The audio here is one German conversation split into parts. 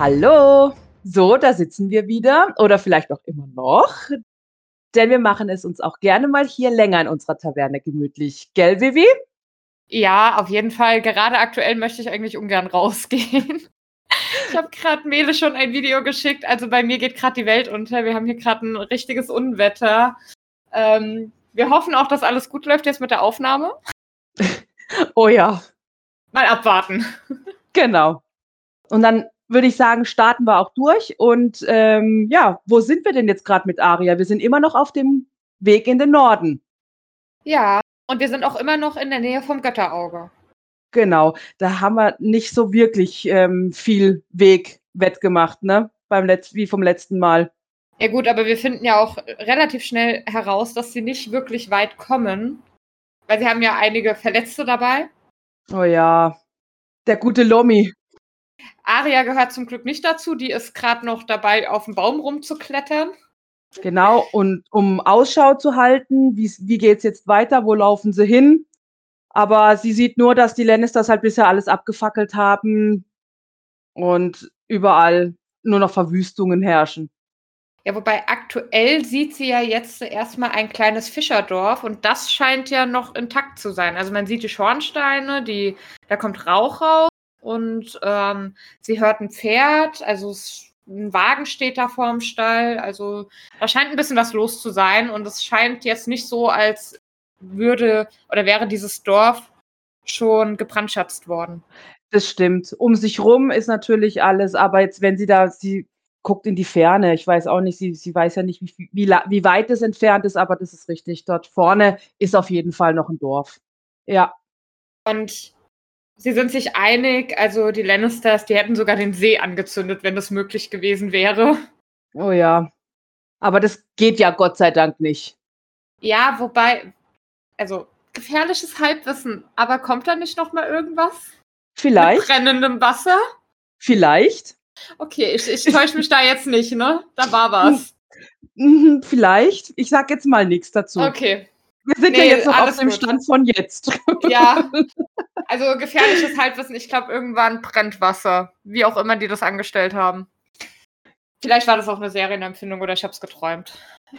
Hallo! So, da sitzen wir wieder oder vielleicht auch immer noch, denn wir machen es uns auch gerne mal hier länger in unserer Taverne gemütlich. Gell, Vivi? Ja, auf jeden Fall. Gerade aktuell möchte ich eigentlich ungern rausgehen. Ich habe gerade Mele schon ein Video geschickt. Also bei mir geht gerade die Welt unter. Wir haben hier gerade ein richtiges Unwetter. Ähm, wir hoffen auch, dass alles gut läuft jetzt mit der Aufnahme. Oh ja, Mal abwarten. genau. Und dann würde ich sagen, starten wir auch durch. Und ähm, ja, wo sind wir denn jetzt gerade mit Aria? Wir sind immer noch auf dem Weg in den Norden. Ja, und wir sind auch immer noch in der Nähe vom Götterauge. Genau, da haben wir nicht so wirklich ähm, viel Weg wettgemacht, ne? Beim Letz wie vom letzten Mal. Ja gut, aber wir finden ja auch relativ schnell heraus, dass sie nicht wirklich weit kommen. Weil sie haben ja einige Verletzte dabei. Oh ja, der gute Lomi. Aria gehört zum Glück nicht dazu. Die ist gerade noch dabei, auf dem Baum rumzuklettern. Genau, und um Ausschau zu halten, wie, wie geht's jetzt weiter, wo laufen sie hin? Aber sie sieht nur, dass die Lannisters halt bisher alles abgefackelt haben und überall nur noch Verwüstungen herrschen. Ja, wobei aktuell sieht sie ja jetzt erstmal ein kleines Fischerdorf und das scheint ja noch intakt zu sein. Also man sieht die Schornsteine, die, da kommt Rauch raus und ähm, sie hört ein Pferd, also ein Wagen steht da vorm Stall. Also da scheint ein bisschen was los zu sein und es scheint jetzt nicht so, als würde oder wäre dieses Dorf schon gebrandschatzt worden. Das stimmt. Um sich rum ist natürlich alles, aber jetzt, wenn sie da, sie guckt in die Ferne. Ich weiß auch nicht, sie, sie weiß ja nicht, wie, wie, wie weit es entfernt ist, aber das ist richtig. Dort vorne ist auf jeden Fall noch ein Dorf. Ja, Und sie sind sich einig, also die Lannisters, die hätten sogar den See angezündet, wenn das möglich gewesen wäre. oh ja. Aber das geht ja Gott sei Dank nicht. Ja, wobei, also gefährliches Halbwissen, aber kommt da nicht noch mal irgendwas? Mit Vielleicht, brennendem Wasser? vielleicht, Okay, ich, ich täusche mich da jetzt nicht, ne? Da war was. mhm, vielleicht. Ich sag jetzt mal nichts dazu. Okay. Wir sind Nee, ja jetzt noch auf alles dem gut. Stand von jetzt. Ja. Also gefährliches Halbwissen, ich glaube, irgendwann brennt Wasser. Wie auch immer die das angestellt haben. Vielleicht war das auch eine Serienempfindung oder ich habe es geträumt.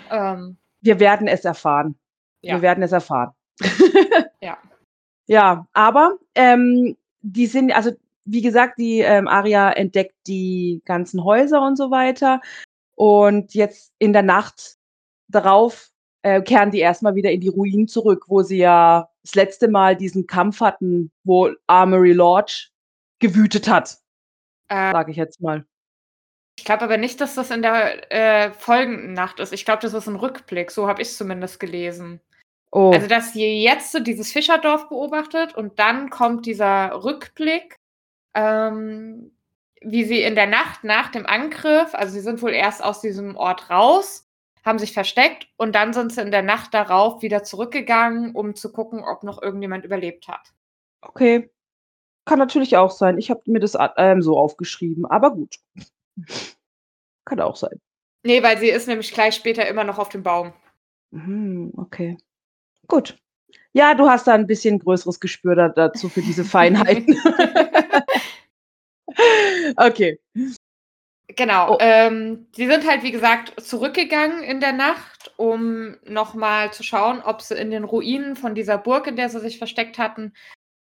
Ähm, Wir werden es erfahren. Ja. Wir werden es erfahren. Ja. Ja, aber ähm, die sind, also wie gesagt, die ähm, Aria entdeckt die ganzen Häuser und so weiter. Und jetzt in der Nacht darauf äh, kehren die erstmal wieder in die Ruinen zurück, wo sie ja das letzte Mal diesen Kampf hatten, wo Armory Lodge gewütet hat, äh, sage ich jetzt mal. ich glaube aber nicht, dass das in der äh, folgenden Nacht ist. Ich glaube, das ist ein Rückblick. So habe ich es zumindest gelesen. Oh, Also, dass ihr jetzt so dieses Fischerdorf beobachtet und dann kommt dieser Rückblick, ähm, wie sie in der Nacht nach dem Angriff, also sie sind wohl erst aus diesem Ort raus, haben sich versteckt und dann sind sie in der Nacht darauf wieder zurückgegangen, um zu gucken, ob noch irgendjemand überlebt hat. okay. Kann natürlich auch sein. Ich habe mir das ähm, so aufgeschrieben, aber gut. Kann auch sein. Nee, weil sie ist nämlich gleich später immer noch auf dem Baum. Mhm, okay. Gut. Ja, du hast da ein bisschen größeres Gespür da, dazu für diese Feinheiten. okay. Genau. Oh. Ähm, sie sind halt, wie gesagt, zurückgegangen in der Nacht, um nochmal zu schauen, ob sie in den Ruinen von dieser Burg, in der sie sich versteckt hatten,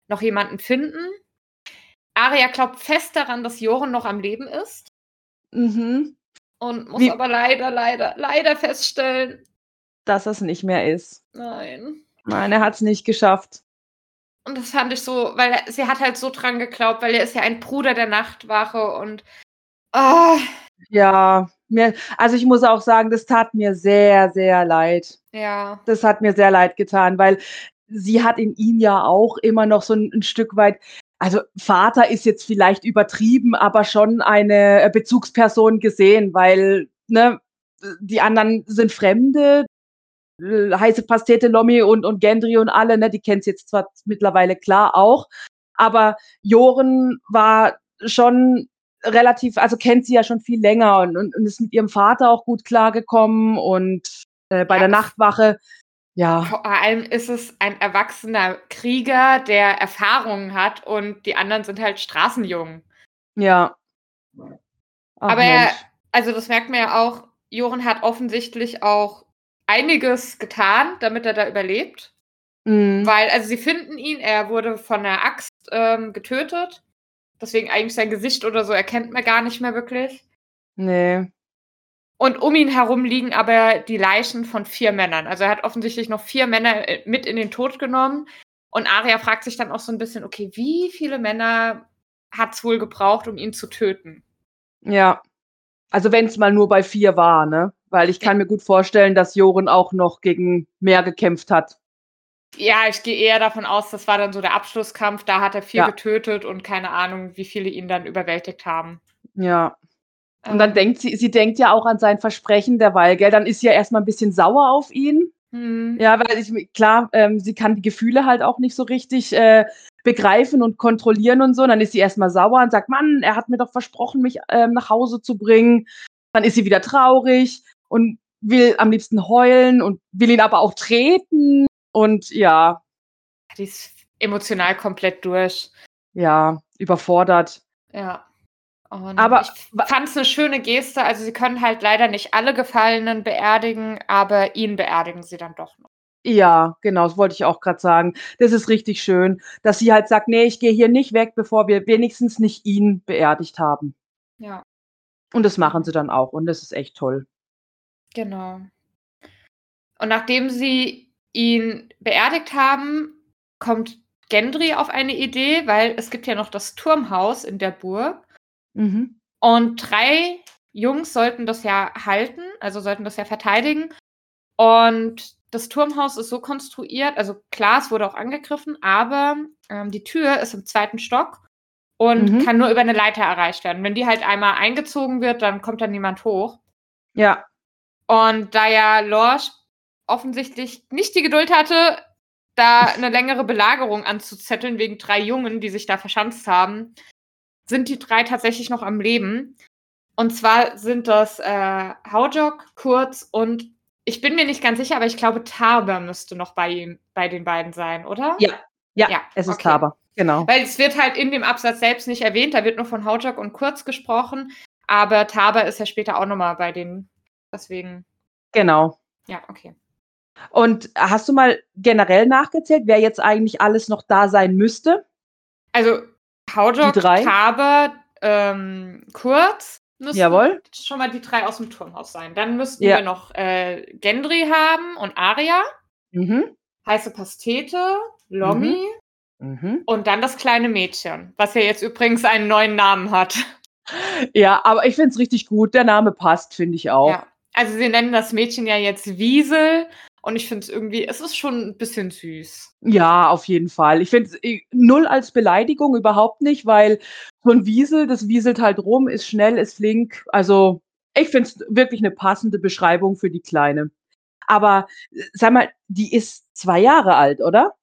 noch jemanden finden. Aria glaubt fest daran, dass Joren noch am Leben ist Mhm. und muss Wie- aber leider, leider, leider feststellen, Dass es nicht mehr ist. nein. Nein, er hat es nicht geschafft. Und das fand ich so, weil sie hat halt so dran geglaubt, weil er ist ja ein Bruder der Nachtwache und ah, Ja, mir, also ich muss auch sagen, das tat mir sehr, sehr leid. ja. Das hat mir sehr leid getan, weil sie hat in ihm ja auch immer noch so ein, ein Stück weit, also Vater ist jetzt vielleicht übertrieben, aber schon eine äh, Bezugsperson gesehen, weil ne, die anderen sind Fremde, heiße Pastete, Lomi und, und Gendry und alle, ne, die kennt's jetzt zwar mittlerweile klar auch, aber Joren war schon relativ, also kennt sie ja schon viel länger und, und, und ist mit ihrem Vater auch gut klargekommen und äh, bei Ja, der Nachtwache, ja, Vor allem ist es ein erwachsener Krieger, der Erfahrungen hat und die anderen sind halt Straßenjungen. ja, Ach, Aber er, also das merkt man ja auch, Joren hat offensichtlich auch einiges getan, damit er da überlebt. Mhm. Weil, also sie finden ihn, er wurde von der Axt ähm, getötet. Deswegen eigentlich sein Gesicht oder so erkennt man gar nicht mehr wirklich. Nee. Und um ihn herum liegen aber die Leichen von vier Männern. Also er hat offensichtlich noch vier Männer äh, mit in den Tod genommen. Und Arya fragt sich dann auch so ein bisschen, okay, wie viele Männer hat es wohl gebraucht, um ihn zu töten? Ja. Also wenn es mal nur bei vier war, ne? Weil ich kann mir gut vorstellen, dass Joren auch noch gegen mehr gekämpft hat. Ja, ich gehe eher davon aus, das war dann so der Abschlusskampf. Da hat er vier Ja. getötet und keine Ahnung, wie viele ihn dann überwältigt haben. Ja. Und dann Ähm, denkt sie, sie denkt ja auch an sein Versprechen derweil, gell? Dann ist sie ja erstmal ein bisschen sauer auf ihn. hm, Ja, weil ich, klar, ähm, sie kann die Gefühle halt auch nicht so richtig äh, begreifen und kontrollieren und so. Und dann ist sie erstmal sauer und sagt, Mann, er hat mir doch versprochen, mich ähm, nach Hause zu bringen. Dann ist sie wieder traurig und will am liebsten heulen und will ihn aber auch treten. Und ja, Die ist emotional komplett durch. ja, überfordert. Ja. Und Aber- ich fand es eine schöne Geste. Also sie können halt leider nicht alle Gefallenen beerdigen, aber ihn beerdigen sie dann doch noch. Ja, genau, das wollte ich auch gerade sagen. Das ist richtig schön, dass sie halt sagt, nee, ich gehe hier nicht weg, bevor wir wenigstens nicht ihn beerdigt haben. Ja, Und das machen sie dann auch und das ist echt toll. genau. Und nachdem sie ihn beerdigt haben, kommt Gendry auf eine Idee, weil es gibt ja noch das Turmhaus in der Burg. Mhm. Und drei Jungs sollten das ja halten, also sollten das ja verteidigen. Und das Turmhaus ist so konstruiert, also klar, es wurde auch angegriffen, aber ähm, die Tür ist im zweiten Stock und Mhm. kann nur über eine Leiter erreicht werden. Wenn die halt einmal eingezogen wird, dann kommt da niemand hoch. Ja, Und da ja Lorsch offensichtlich nicht die Geduld hatte, da eine längere Belagerung anzuzetteln wegen drei Jungen, die sich da verschanzt haben, sind die drei tatsächlich noch am Leben. Und zwar sind das äh, Haujok, Kurz und ich bin mir nicht ganz sicher, aber ich glaube, Taber müsste noch bei, ihm, bei den beiden sein, oder? Ja. ja, Ja, es ist okay. Taber. Genau. Weil es wird halt in dem Absatz selbst nicht erwähnt, da wird nur von Haujok und Kurz gesprochen, aber Taber ist ja später auch nochmal bei denen. Deswegen, Genau. ja, okay. Und hast du mal generell nachgezählt, wer jetzt eigentlich alles noch da sein müsste? Also drei? Taber, ähm, Kurz müssen Jawohl. schon mal die drei aus dem Turmhaus sein. Dann müssten Ja. wir noch äh, Gendry haben und Arya, Mhm. heiße Pastete, Lommi Mhm. und dann das kleine Mädchen, was ja jetzt übrigens einen neuen Namen hat. Ja, aber ich finde es richtig gut. Der Name passt, finde ich auch. Ja. Also sie nennen das Mädchen ja jetzt Wiesel und ich finde es irgendwie, es ist schon ein bisschen süß. Ja, auf jeden Fall. Ich finde es null als Beleidigung überhaupt nicht, weil so ein Wiesel, das wieselt halt rum, ist schnell, ist flink. Also ich finde es wirklich eine passende Beschreibung für die Kleine. Aber äh, sag mal, die ist zwei Jahre alt, oder?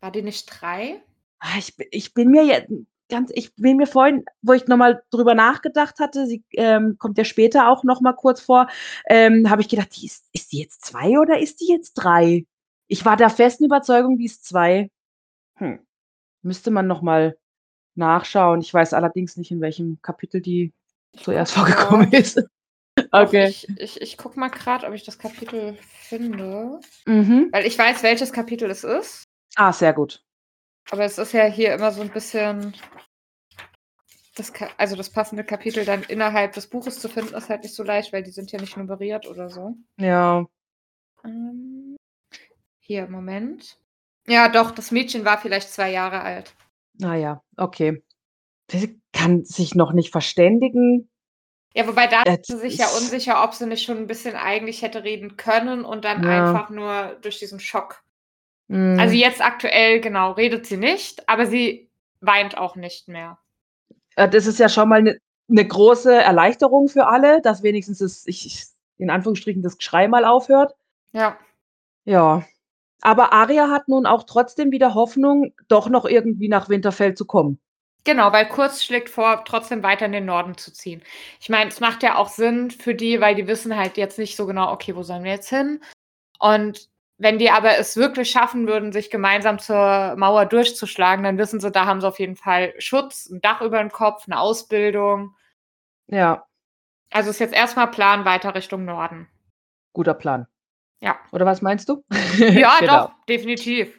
War die nicht drei? Ah, Ich, ich bin mir jetzt ganz, ich bin mir vorhin, wo ich nochmal drüber nachgedacht hatte, sie ähm, kommt ja später auch nochmal kurz vor, ähm, habe ich gedacht, die ist, ist die jetzt zwei oder ist die jetzt drei? Ich war der festen Überzeugung, die ist zwei. Hm. Müsste man nochmal nachschauen. Ich weiß allerdings nicht, in welchem Kapitel die zuerst vorgekommen ist. Okay. Ich, ich, ich guck mal gerade, ob ich das Kapitel finde. Mhm. Weil ich weiß, welches Kapitel es ist. Ah, sehr gut. Aber es ist ja hier immer so ein bisschen. Das, also das passende Kapitel dann innerhalb des Buches zu finden, ist halt nicht so leicht, weil die sind ja nicht nummeriert oder so. Ja. Ähm, hier, Moment. Ja, doch, das Mädchen war vielleicht zwei Jahre alt. Naja, okay. Sie kann sich noch nicht verständigen. Ja, wobei da ist sie sich ja unsicher, ob sie nicht schon ein bisschen eigentlich hätte reden können und dann Ja. einfach nur durch diesen Schock. Mm. Also jetzt aktuell, genau, redet sie nicht, aber sie weint auch nicht mehr. Äh, das ist ja schon mal eine ne große Erleichterung für alle, dass wenigstens das, ich, ich, in Anführungsstrichen, das Geschrei mal aufhört. Ja. Ja. Aber Aria hat nun auch trotzdem wieder Hoffnung, doch noch irgendwie nach Winterfell zu kommen. Genau, weil Kurz schlägt vor, trotzdem weiter in den Norden zu ziehen. Ich meine, es macht ja auch Sinn für die, weil die wissen halt jetzt nicht so genau, okay, wo sollen wir jetzt hin? Und wenn die aber es wirklich schaffen würden, sich gemeinsam zur Mauer durchzuschlagen, dann wissen sie, da haben sie auf jeden Fall Schutz, ein Dach über dem Kopf, eine Ausbildung. Ja. Also ist jetzt erstmal Plan weiter Richtung Norden. Guter Plan. Ja. Oder was meinst du? Ja, genau. doch, definitiv.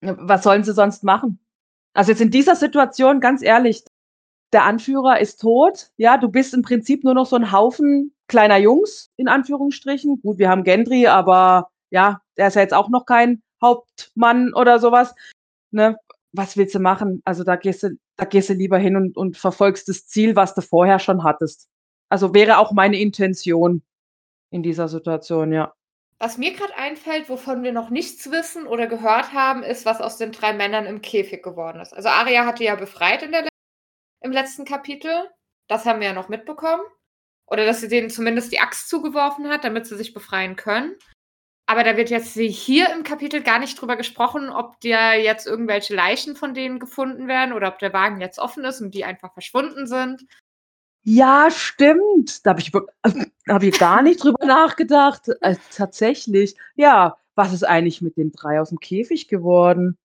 Was sollen sie sonst machen? Also jetzt in dieser Situation, ganz ehrlich, der Anführer ist tot. Ja, du bist im Prinzip nur noch so ein Haufen kleiner Jungs, in Anführungsstrichen. Gut, wir haben Gendry, aber ja, der ist ja jetzt auch noch kein Hauptmann oder sowas. Ne? Was willst du machen? Also da gehst du, da gehst du lieber hin und, und verfolgst das Ziel, was du vorher schon hattest. Also wäre auch meine Intention in dieser Situation, ja. Was mir gerade einfällt, wovon wir noch nichts wissen oder gehört haben, ist, was aus den drei Männern im Käfig geworden ist. Also Arya hatte ja befreit in der, im letzten Kapitel. Das haben wir ja noch mitbekommen. Oder dass sie denen zumindest die Axt zugeworfen hat, damit sie sich befreien können. Aber da wird jetzt hier im Kapitel gar nicht drüber gesprochen, ob da jetzt irgendwelche Leichen von denen gefunden werden oder ob der Wagen jetzt offen ist und die einfach verschwunden sind. Ja, stimmt. Da habe ich, hab ich gar nicht drüber nachgedacht. Äh, tatsächlich. Ja, was ist eigentlich mit den drei aus dem Käfig geworden?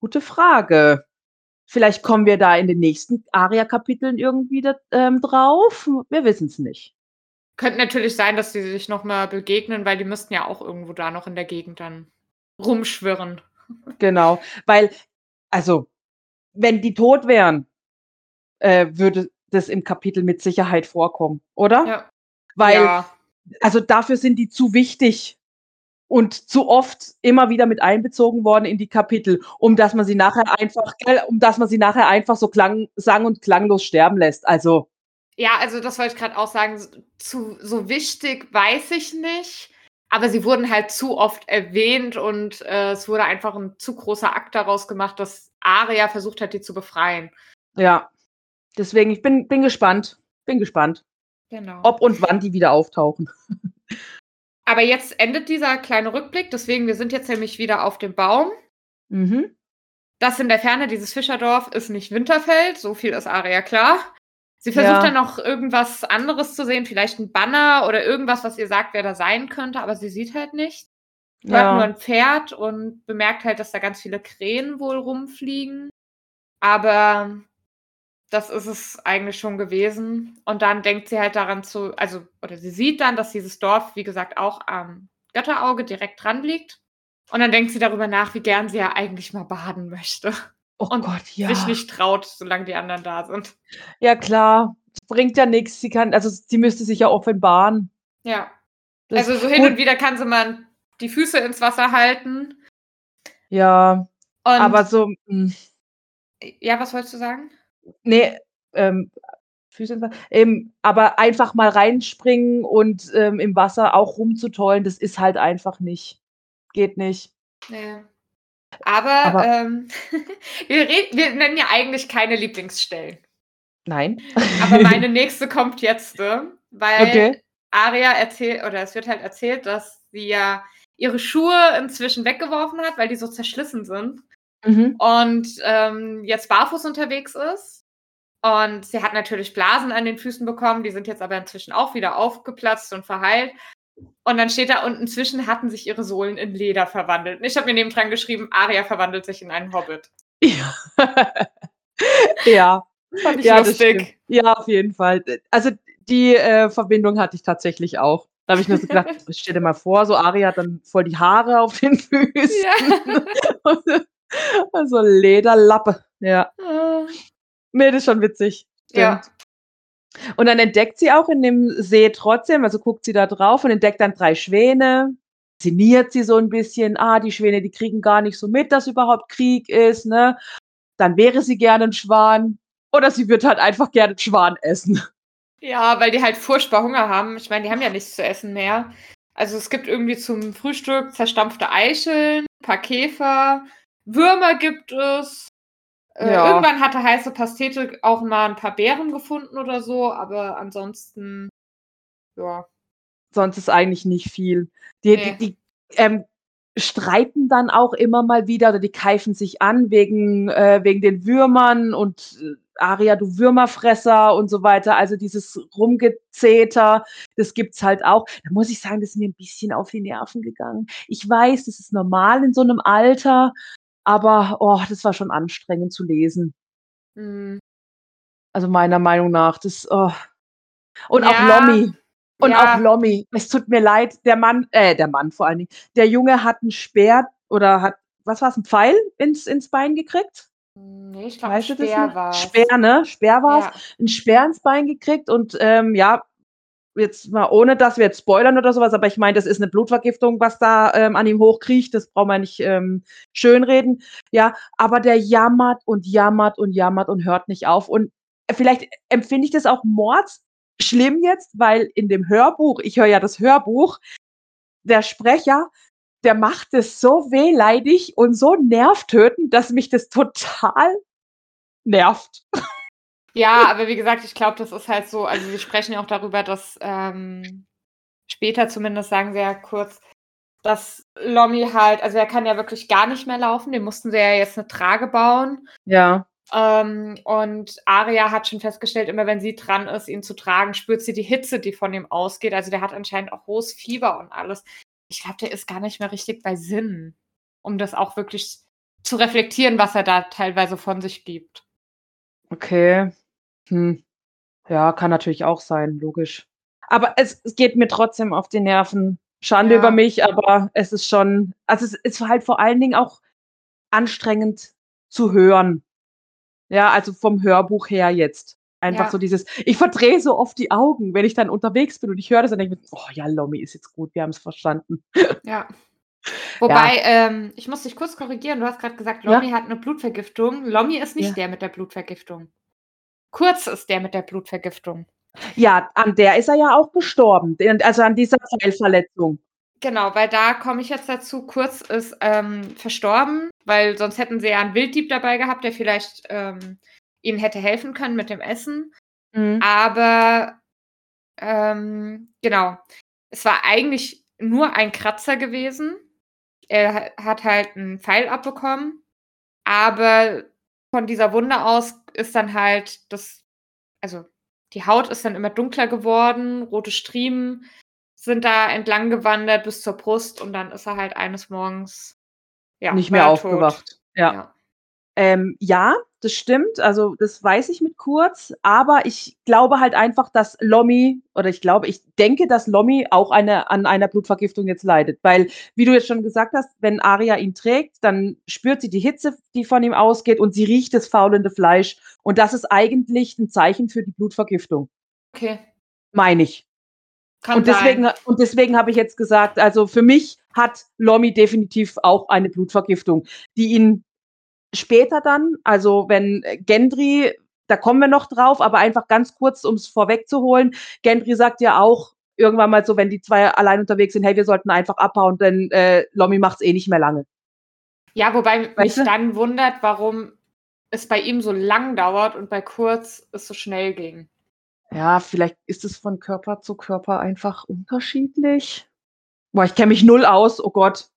Gute Frage. Vielleicht kommen wir da in den nächsten Aria-Kapiteln irgendwie da, ähm, drauf. Wir wissen es nicht. Könnte natürlich sein, dass sie sich nochmal begegnen, weil die müssten ja auch irgendwo da noch in der Gegend dann rumschwirren. Genau, weil, also, wenn die tot wären, äh, würde das im Kapitel mit Sicherheit vorkommen, oder? Ja. Weil, ja. also dafür sind die zu wichtig und zu oft immer wieder mit einbezogen worden in die Kapitel, um dass man sie nachher einfach, um dass man sie nachher einfach so klang, sang- und klanglos sterben lässt. Also. Ja, also das wollte ich gerade auch sagen. Zu, so wichtig weiß ich nicht. Aber sie wurden halt zu oft erwähnt und äh, es wurde einfach ein zu großer Akt daraus gemacht, dass Aria versucht hat, die zu befreien. Ja. Deswegen, ich bin, bin gespannt. Bin gespannt. Genau. Ob und wann die wieder auftauchen. Aber jetzt endet dieser kleine Rückblick, deswegen, wir sind jetzt nämlich wieder auf dem Baum. Mhm. Das in der Ferne, dieses Fischerdorf, ist nicht Winterfeld, so viel ist Aria klar. Sie versucht ja. dann noch irgendwas anderes zu sehen, vielleicht ein Banner oder irgendwas, was ihr sagt, wer da sein könnte, aber sie sieht halt nicht. Hört ja. nur ein Pferd und bemerkt halt, dass da ganz viele Krähen wohl rumfliegen. Aber das ist es eigentlich schon gewesen. Und dann denkt sie halt daran zu, also, oder sie sieht dann, dass dieses Dorf, wie gesagt, auch am Götterauge direkt dran liegt. Und dann denkt sie darüber nach, wie gern sie ja eigentlich mal baden möchte. Oh und Gott, ja. sich nicht traut, solange die anderen da sind. Ja, klar. Bringt ja nichts. Sie kann, also sie müsste sich ja offenbaren. Ja. Das also so hin und wieder kann sie mal die Füße ins Wasser halten. Ja. Und aber so. Mh. Hm. Ja, was wolltest du sagen? Nee, ähm, Füße ähm, aber einfach mal reinspringen und ähm, im Wasser auch rumzutollen, das ist halt einfach nicht. Geht nicht. Ja. Aber, aber ähm, wir, wir, nennen ja eigentlich keine Lieblingsstellen. Nein. aber meine nächste kommt jetzt, ne? weil okay. Aria erzählt, oder es wird halt erzählt, dass sie ja ihre Schuhe inzwischen weggeworfen hat, weil die so zerschlissen sind. Mhm. Und ähm, jetzt barfuß unterwegs ist und sie hat natürlich Blasen an den Füßen bekommen, die sind jetzt aber inzwischen auch wieder aufgeplatzt und verheilt. Und dann steht da, und inzwischen hatten sich ihre Sohlen in Leder verwandelt. Und ich habe mir nebendran geschrieben, Aria verwandelt sich in einen Hobbit. Ja. ja. Fand ich ja, lustig. Ja, auf jeden Fall. Also die äh, Verbindung hatte ich tatsächlich auch. Da habe ich mir so gedacht, stell dir mal vor, so Aria hat dann voll die Haare auf den Füßen. Ja. also Lederlappe. Ja. Ah. Nee, das ist schon witzig. Stimmt. Ja. Und dann entdeckt sie auch in dem See trotzdem, also guckt sie da drauf und entdeckt dann drei Schwäne. Sinniert sie so ein bisschen, ah, die Schwäne, die kriegen gar nicht so mit, dass überhaupt Krieg ist, ne? Dann wäre sie gerne ein Schwan. Oder sie wird halt einfach gerne einen Schwan essen. Ja, weil die halt furchtbar Hunger haben. Ich meine, die haben ja nichts zu essen mehr. Also es gibt irgendwie zum Frühstück zerstampfte Eicheln, ein paar Käfer, Würmer gibt es, äh, ja. Irgendwann hatte heiße Pastete auch mal ein paar Beeren gefunden oder so, aber ansonsten, ja. Sonst ist eigentlich nicht viel. Die, nee. die, die ähm, streiten dann auch immer mal wieder oder die keifen sich an wegen, äh, wegen den Würmern und äh, Aria, du Würmerfresser und so weiter. Also dieses Rumgezeter, das gibt's halt auch. Da muss ich sagen, das ist mir ein bisschen auf die Nerven gegangen. Ich weiß, das ist normal in so einem Alter, aber oh, das war schon anstrengend zu lesen. Mhm. Also meiner Meinung nach, das, oh. Und Ja, auch Lommi. Und ja. auch Lommi. Es tut mir leid, der Mann, äh, der Mann vor allen Dingen. Der Junge hat 'n Speer oder hat, was war's, 'n Pfeil ins ins Bein gekriegt? Ne, ich glaube, Weißt du Speer war's. Speer, ne? Speer war's. Ja. 'N Speer ins Bein gekriegt und, ähm, ja, jetzt mal ohne dass wir jetzt spoilern oder so was, aber ich meine, das ist 'ne Blutvergiftung, was da, ähm, an ihm hochkriecht. Das brauchen wir nicht, ähm, schönreden. Ja, aber der jammert und jammert und jammert und hört nicht auf. Und vielleicht empfinde ich das auch mordsschlimm jetzt, weil in dem Hörbuch ich höre ja das Hörbuch, der Sprecher, der macht es so wehleidig und so nervtötend, dass mich das total nervt. Ja, aber wie gesagt, ich glaube, das ist halt so also, sie sprechen ja auch darüber, dass, ähm später zumindest sagen sie ja kurz, dass Lommi halt also, er kann ja wirklich gar nicht mehr laufen, dem mussten sie ja jetzt 'ne Trage bauen. Ja. Ähm, und Aria hat schon festgestellt, immer wenn sie dran ist, ihn zu tragen, spürt sie die Hitze, die von ihm ausgeht. Also, der hat anscheinend auch hohes Fieber und alles. Ich glaube, der ist gar nicht mehr richtig bei Sinnen, um das auch wirklich zu reflektieren, was er da teilweise von sich gibt. Okay. Hm. Ja, kann natürlich auch sein, logisch. Aber es es geht mir trotzdem auf die Nerven. Schande über Ja. mich, aber es ist schon also, es ist halt vor allen Dingen auch anstrengend zu hören. Ja, also, vom Hörbuch her jetzt. Einfach Ja. so dieses ich verdrehe so oft die Augen, wenn ich dann unterwegs bin und ich höre das, dann denke ich mir: „Oh ja, Lommi, ist jetzt gut, wir haben's verstanden.“ Ja. Ja. Wobei, ähm, ich muss dich kurz korrigieren. Du hast grad gesagt, Ja. Lommi hat 'ne Blutvergiftung. Lommi ist nicht Ja. der mit der Blutvergiftung. Kurz ist der mit der Blutvergiftung. Ja, an der ist er ja auch gestorben, also, an dieser Pfeilverletzung. Genau, weil da komme ich jetzt dazu. Kurz ist, ähm, verstorben, weil sonst hätten sie ja 'n Wilddieb dabei gehabt, der vielleicht, ähm, ihnen hätte helfen können mit dem Essen. Mhm. Aber, ähm, genau. Es war eigentlich nur ein Kratzer gewesen. Er ha hat halt 'n Pfeil abbekommen, aber von dieser Wunde aus ist dann halt das also, die Haut ist dann immer dunkler geworden, rote Striemen sind da entlang gewandert bis zur Brust und dann ist er halt eines Morgens, ja, Nicht mehr aufgewacht. Ja. Ja. Ähm, ja, das stimmt. Also, das weiß ich mit Kurz, aber ich glaube halt einfach, dass Lommi oder ich glaube, ich denke, dass Lommi auch eine an einer Blutvergiftung jetzt leidet, weil, wie du jetzt schon gesagt hast, wenn Aria ihn trägt, dann spürt sie die Hitze, die von ihm ausgeht und sie riecht das faulende Fleisch und das ist eigentlich 'n Zeichen für die Blutvergiftung. Okay. Meine ich. Kann Und deswegen sein. und deswegen habe ich jetzt gesagt, also, für mich hat Lommi definitiv auch eine Blutvergiftung, die ihn später dann also, wenn Gendry da kommen wir noch drauf, aber einfach ganz kurz, um's vorwegzuholen. Gendry sagt ja auch irgendwann mal so, wenn die 2 allein unterwegs sind: „Hey, wir sollten einfach abhauen, denn, äh, Lommi macht's eh nicht mehr lange.“ Ja, wobei mich Weißt du? dann wundert, warum es bei ihm so lang dauert und bei Kurz es so schnell ging. Ja, vielleicht ist es von Körper zu Körper einfach unterschiedlich. Boah, ich kenne mich null aus, oh Gott.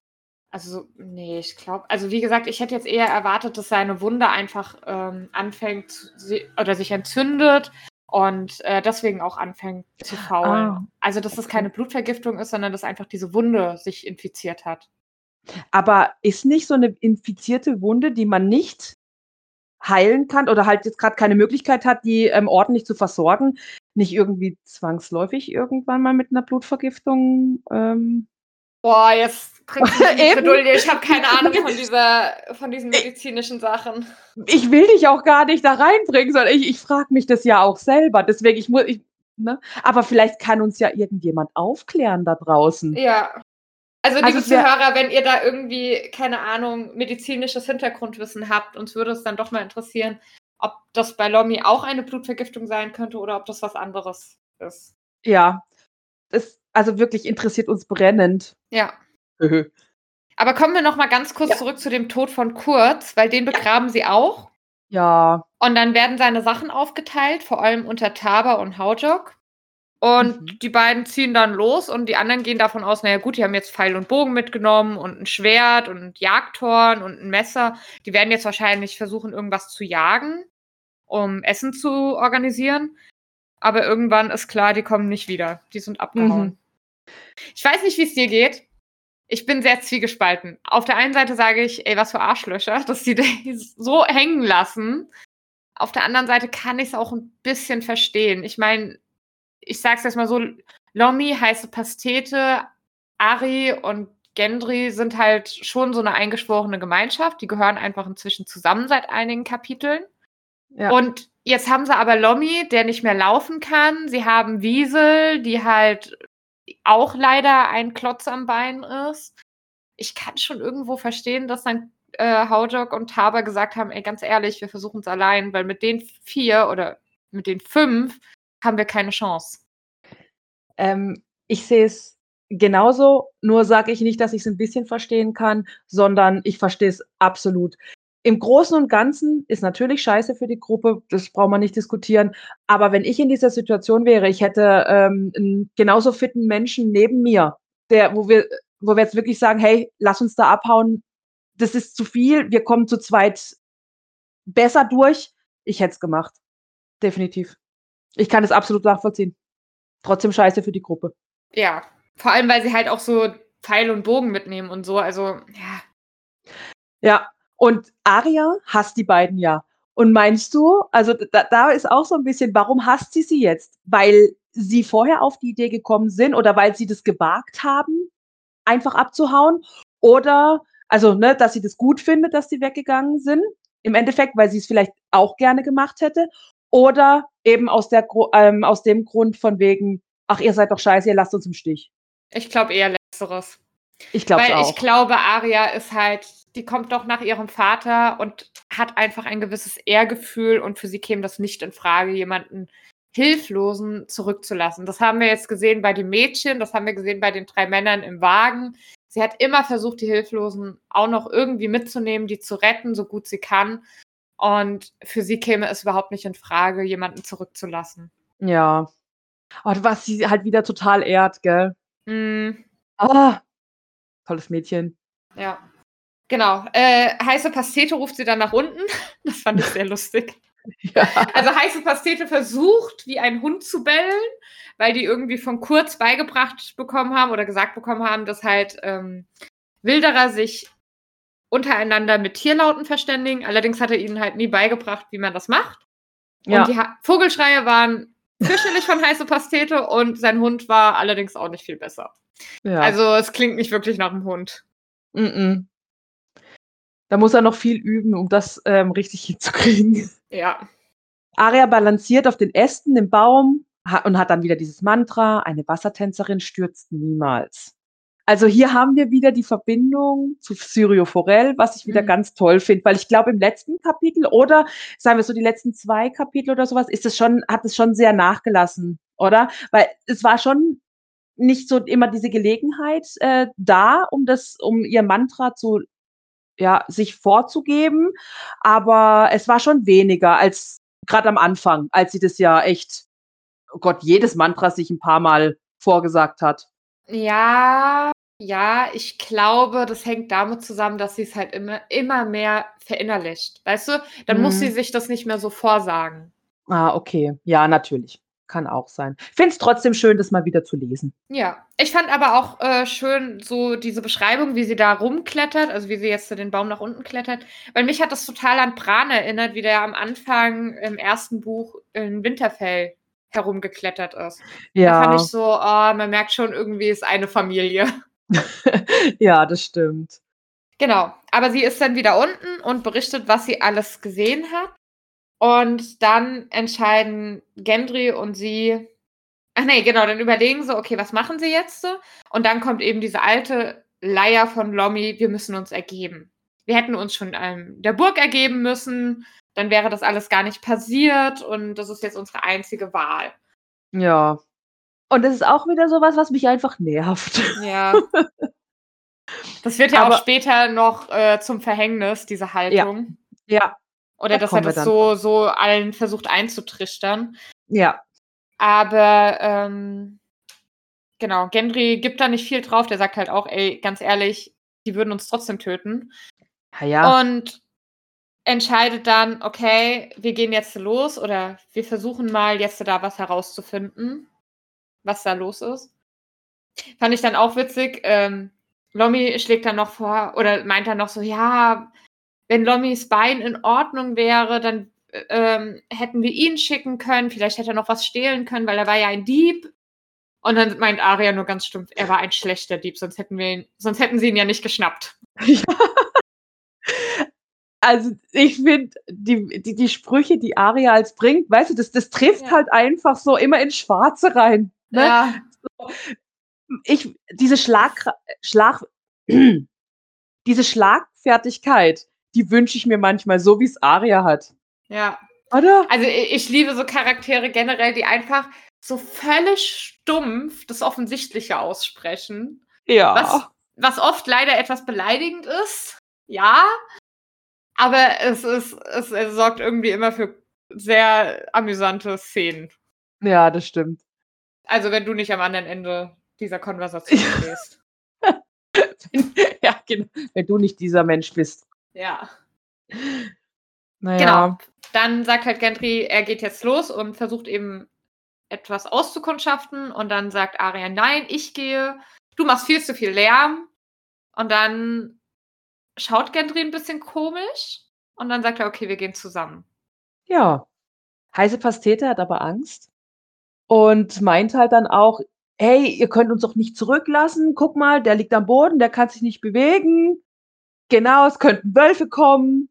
Also, ne, ich glaube also, wie gesagt, ich hätte jetzt eher erwartet, dass seine Wunde einfach, ähm, anfängt zu oder sich entzündet und, äh, deswegen auch anfängt zu faulen. Ah, Also, dass das okay. keine Blutvergiftung ist, sondern dass einfach diese Wunde sich infiziert hat. Aber ist nicht so 'ne infizierte Wunde, die man nicht heilen kann oder halt jetzt grad keine Möglichkeit hat, die, ähm, ordentlich zu versorgen, nicht irgendwie zwangsläufig irgendwann mal mit 'ner Blutvergiftung, ähm Boah, jetzt kriegst du mich. Bredouille. Ich habe keine Ahnung von dieser von diesen medizinischen Sachen. Ich will dich auch gar nicht da reinbringen, sondern ich ich frage mich das ja auch selber. Deswegen, ich mu ich ne? Aber vielleicht kann uns ja irgendjemand aufklären da draußen. Ja. Also, Also, liebe es wär Zuhörer, wenn ihr da irgendwie, keine Ahnung, medizinisches Hintergrundwissen habt, uns würde es dann doch mal interessieren, ob das bei Lommi auch eine Blutvergiftung sein könnte oder ob das was anderes ist. Ja. Das also, wirklich interessiert uns brennend. Ja. Aber kommen wir noch mal ganz kurz Ja. zurück zu dem Tod von Kurz, weil den begraben sie auch. Ja. Und dann werden seine Sachen aufgeteilt, vor allem unter Taba und Haujok. Und Mhm. die beiden ziehen dann los und die anderen gehen davon aus, na ja gut, die haben jetzt Pfeil und Bogen mitgenommen und 'n Schwert und 'n Jagdhorn und 'n Messer. Die werden jetzt wahrscheinlich versuchen, irgendwas zu jagen, um Essen zu organisieren. Aber irgendwann ist klar, die kommen nicht wieder. Die sind abgehauen. Mhm. Ich weiß nicht, wie's dir geht. Ich bin sehr zwiegespalten. Auf der einen Seite sage ich: „Ey, was für Arschlöcher, dass die die so hängen lassen.“ Auf der anderen Seite kann ich's auch 'n bisschen verstehen. Ich meine ich sag's jetzt mal so, Lomi, heiße Pastete, Ari und Gendry sind halt schon so eine eingeschworene Gemeinschaft. Die gehören einfach inzwischen zusammen seit einigen Kapiteln. Ja. Und jetzt haben sie aber Lomi, der nicht mehr laufen kann. Sie haben Wiesel, die halt auch leider ein Klotz am Bein ist. Ich kann schon irgendwo verstehen, dass dann äh, Haudok und Taber gesagt haben, ey, ganz ehrlich, wir versuchen es allein, weil mit den vier oder mit den fünf haben wir keine Chance. Ähm, ich sehe es genauso, nur sage ich nicht, dass ich es ein bisschen verstehen kann, sondern ich verstehe es absolut. Im Großen und Ganzen ist natürlich scheiße für die Gruppe, das braucht man nicht diskutieren. Aber wenn ich in dieser Situation wäre, ich hätte ähm, einen genauso fitten Menschen neben mir, der, wo wir, wo wir jetzt wirklich sagen, hey, lass uns da abhauen, das ist zu viel, wir kommen zu zweit besser durch. Ich hätte es gemacht. Definitiv. Ich kann es absolut nachvollziehen. Trotzdem scheiße für die Gruppe. Ja, vor allem, weil sie halt auch so Pfeil und Bogen mitnehmen und so. Also, ja. Ja, und Aria hasst die beiden ja. Und meinst du, also da, da ist auch so ein bisschen, warum hasst sie sie jetzt? Weil sie vorher auf die Idee gekommen sind oder weil sie das gewagt haben, einfach abzuhauen? Oder, also, ne, dass sie das gut findet, dass sie weggegangen sind? Im Endeffekt, weil sie es vielleicht auch gerne gemacht hätte. Oder eben aus, der, ähm, aus dem Grund von wegen, ach, ihr seid doch scheiße, ihr lasst uns im Stich. Ich glaube eher letzteres. Ich glaube auch. Weil ich glaube, Aria ist halt, die kommt doch nach ihrem Vater und hat einfach ein gewisses Ehrgefühl und für sie käme das nicht in Frage, jemanden Hilflosen zurückzulassen. Das haben wir jetzt gesehen bei den Mädchen, das haben wir gesehen bei den drei Männern im Wagen. Sie hat immer versucht, die Hilflosen auch noch irgendwie mitzunehmen, die zu retten, so gut sie kann. Und für sie käme es überhaupt nicht in Frage, jemanden zurückzulassen. Ja. Und was sie halt wieder total ehrt, gell? Mm. Ah, tolles Mädchen. Ja. Genau. Äh, heiße Pastete ruft sie dann nach unten. Das fand ich sehr lustig. Ja. Also heiße Pastete versucht, wie ein Hund zu bellen, weil die irgendwie von Kurz beigebracht bekommen haben oder gesagt bekommen haben, dass halt ähm, Wilderer sich untereinander mit Tierlauten verständigen. Allerdings hat er ihnen halt nie beigebracht, wie man das macht. Ja. Und die ha Vogelschreie waren fürchterlich von heiße Pastete und sein Hund war allerdings auch nicht viel besser. Ja. Also es klingt nicht wirklich nach einem Hund. Mm -mm. Da muss er noch viel üben, um das ähm, richtig hinzukriegen. Ja. Aria balanciert auf den Ästen im Baum und hat dann wieder dieses Mantra, eine Wassertänzerin stürzt niemals. Also hier haben wir wieder die Verbindung zu Syrio Forel, was ich wieder mhm. ganz toll finde, weil ich glaube, im letzten Kapitel oder sagen wir so die letzten zwei Kapitel oder sowas, ist es schon, hat es schon sehr nachgelassen, oder? Weil es war schon nicht so immer diese Gelegenheit äh, da, um das, um ihr Mantra zu, ja, sich vorzugeben, aber es war schon weniger als gerade am Anfang, als sie das ja echt, oh Gott, jedes Mantra sich ein paar Mal vorgesagt hat. Ja, ja, ich glaube, das hängt damit zusammen, dass sie es halt immer, immer mehr verinnerlicht. Weißt du, dann mhm. muss sie mhm. sich das nicht mehr so vorsagen. Ah, okay. Ja, natürlich. Kann auch sein. Finde es trotzdem schön, das mal wieder zu lesen. Ja, ich fand aber auch äh, schön so diese Beschreibung, wie sie da rumklettert, also wie sie jetzt den Baum nach unten klettert. Weil mich hat das total an Bran erinnert, wie der am Anfang im ersten Buch in Winterfell herumgeklettert ist. Ja. Da fand ich so, oh, man merkt schon, irgendwie ist eine Familie. ja, das stimmt. Genau. Aber sie ist dann wieder unten und berichtet, was sie alles gesehen hat. Und dann entscheiden Gendry und sie. Ach nee, genau, dann überlegen sie, okay, was machen sie jetzt? Und dann kommt eben diese alte Leier von Lommi, wir müssen uns ergeben. Wir hätten uns schon ähm, der Burg ergeben müssen, dann wäre das alles gar nicht passiert und das ist jetzt unsere einzige Wahl. Ja. Und das ist auch wieder sowas, was mich einfach nervt. Ja. Das wird ja Aber, auch später noch äh, zum Verhängnis, diese Haltung. Ja. ja. Oder da dass er das so, so allen versucht einzutrichtern. Ja. Aber ähm, genau, Gendry gibt da nicht viel drauf. Der sagt halt auch, ey, ganz ehrlich, die würden uns trotzdem töten. Ja, ja. Und entscheidet dann, okay, wir gehen jetzt los oder wir versuchen mal jetzt da was herauszufinden, was da los ist. Fand ich dann auch witzig. Ähm, Lommi schlägt dann noch vor oder meint dann noch so, ja, wenn Lommys Bein in Ordnung wäre, dann ähm, hätten wir ihn schicken können, vielleicht hätte er noch was stehlen können, weil er war ja ein Dieb. Und dann meint Aria nur ganz stumpf, er war ein schlechter Dieb, sonst hätten wir ihn, sonst hätten sie ihn ja nicht geschnappt. Ja. Also ich finde, die, die, die Sprüche, die Aria als bringt, weißt du, das, das trifft ja. halt einfach so immer ins Schwarze rein. Ne? Ja. Ich, diese Schlag, Schlag, diese Schlagfertigkeit, die wünsche ich mir manchmal so, wie es Aria hat. Ja. Oder? Also ich liebe so Charaktere generell, die einfach so völlig stumpf das Offensichtliche aussprechen. Ja. Was, was oft leider etwas beleidigend ist. Ja. Aber es ist, es, es sorgt irgendwie immer für sehr amüsante Szenen. Ja, das stimmt. Also wenn du nicht am anderen Ende dieser Konversation stehst. ja, genau. Wenn du nicht dieser Mensch bist. Ja. Naja. Genau. Dann sagt halt Gendry, er geht jetzt los und versucht eben etwas auszukundschaften. Und dann sagt Arya, nein, ich gehe. Du machst viel zu viel Lärm. Und dann schaut Gendry ein bisschen komisch. Und dann sagt er, okay, wir gehen zusammen. Ja. Heiße Pastete hat aber Angst. Und meint halt dann auch, hey, ihr könnt uns doch nicht zurücklassen. Guck mal, der liegt am Boden, der kann sich nicht bewegen. Genau, es könnten Wölfe kommen.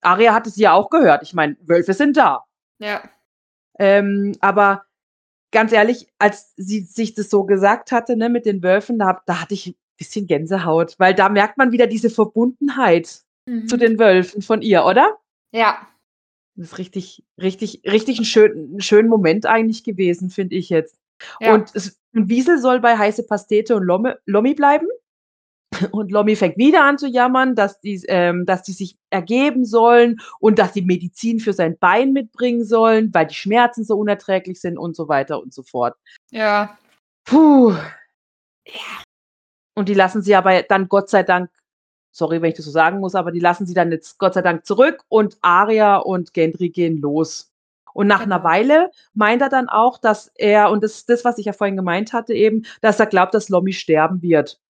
Aria hat es ja auch gehört. Ich meine, Wölfe sind da. Ja. Ähm, aber ganz ehrlich, als sie sich das so gesagt hatte, ne, mit den Wölfen, da, da hatte ich ein bisschen Gänsehaut, weil da merkt man wieder diese Verbundenheit mhm. zu den Wölfen von ihr, oder? Ja. Das ist richtig, richtig, richtig ein, schön, ein schöner Moment eigentlich gewesen, finde ich jetzt. Ja. Und, es, und Wiesel soll bei heiße Pastete und Lommi bleiben. Und Lommi fängt wieder an zu jammern, dass die, ähm, dass die sich ergeben sollen und dass die Medizin für sein Bein mitbringen sollen, weil die Schmerzen so unerträglich sind und so weiter und so fort. Ja. Puh. Ja. Und die lassen sie aber dann Gott sei Dank, sorry, wenn ich das so sagen muss, aber die lassen sie dann jetzt Gott sei Dank zurück und Aria und Gendry gehen los. Und nach genau. einer Weile meint er dann auch, dass er, und das ist das, was ich ja vorhin gemeint hatte, eben, dass er glaubt, dass Lommi sterben wird.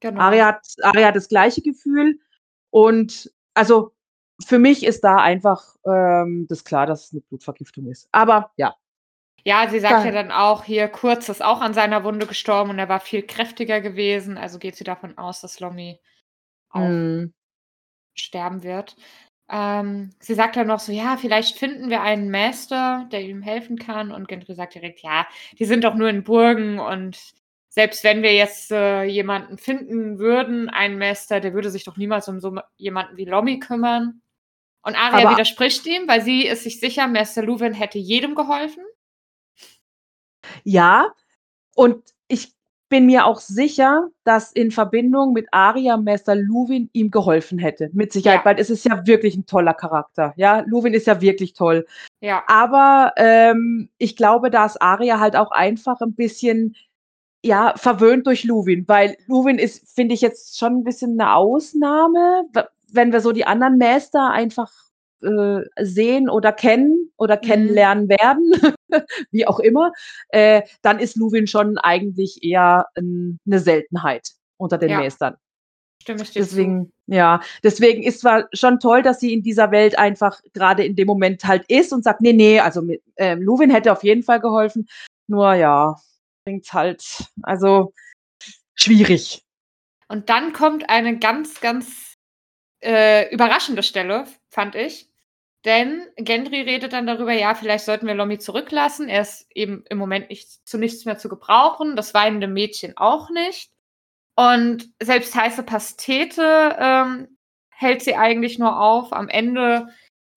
Genau. Aria hat, Aria hat das gleiche Gefühl. Und also für mich ist da einfach ähm, das klar, dass es eine Blutvergiftung ist. Aber ja. Ja, sie sagt ja dann auch, hier Kurz ist auch an seiner Wunde gestorben und er war viel kräftiger gewesen. Also geht sie davon aus, dass Lomi auch mm. sterben wird. Ähm, sie sagt dann noch so, ja, vielleicht finden wir einen Master, der ihm helfen kann. Und Gendry sagt direkt, ja, die sind doch nur in Burgen und selbst wenn wir jetzt äh, jemanden finden würden, einen Master, der würde sich doch niemals um so jemanden wie Lommi kümmern. Und Arya Aber widerspricht ihm, weil sie ist sich sicher, Master Luwin hätte jedem geholfen. Ja, und ich bin mir auch sicher, dass in Verbindung mit Arya Master Luwin ihm geholfen hätte. Mit Sicherheit, ja. weil es ist ja wirklich ein toller Charakter. Ja, Luwin ist ja wirklich toll. Ja. Aber ähm, ich glaube, dass Arya halt auch einfach ein bisschen ja, verwöhnt durch Luwin, weil Luwin ist, finde ich, jetzt schon ein bisschen eine Ausnahme, wenn wir so die anderen Master einfach äh, sehen oder kennen oder mhm. kennenlernen werden, wie auch immer, äh, dann ist Luwin schon eigentlich eher ein, eine Seltenheit unter den ja. Maestern. Stimme, deswegen, zu. ja, deswegen ist zwar schon toll, dass sie in dieser Welt einfach gerade in dem Moment halt ist und sagt, nee, nee, also mit, äh, Luwin hätte auf jeden Fall geholfen. Nur ja, bringt halt, also schwierig. Und dann kommt eine ganz, ganz äh, überraschende Stelle, fand ich. Denn Gendry redet dann darüber, ja, vielleicht sollten wir Lomi zurücklassen. Er ist eben im Moment nicht, zu nichts mehr zu gebrauchen. Das weinende Mädchen auch nicht. Und selbst heiße Pastete ähm, hält sie eigentlich nur auf. Am Ende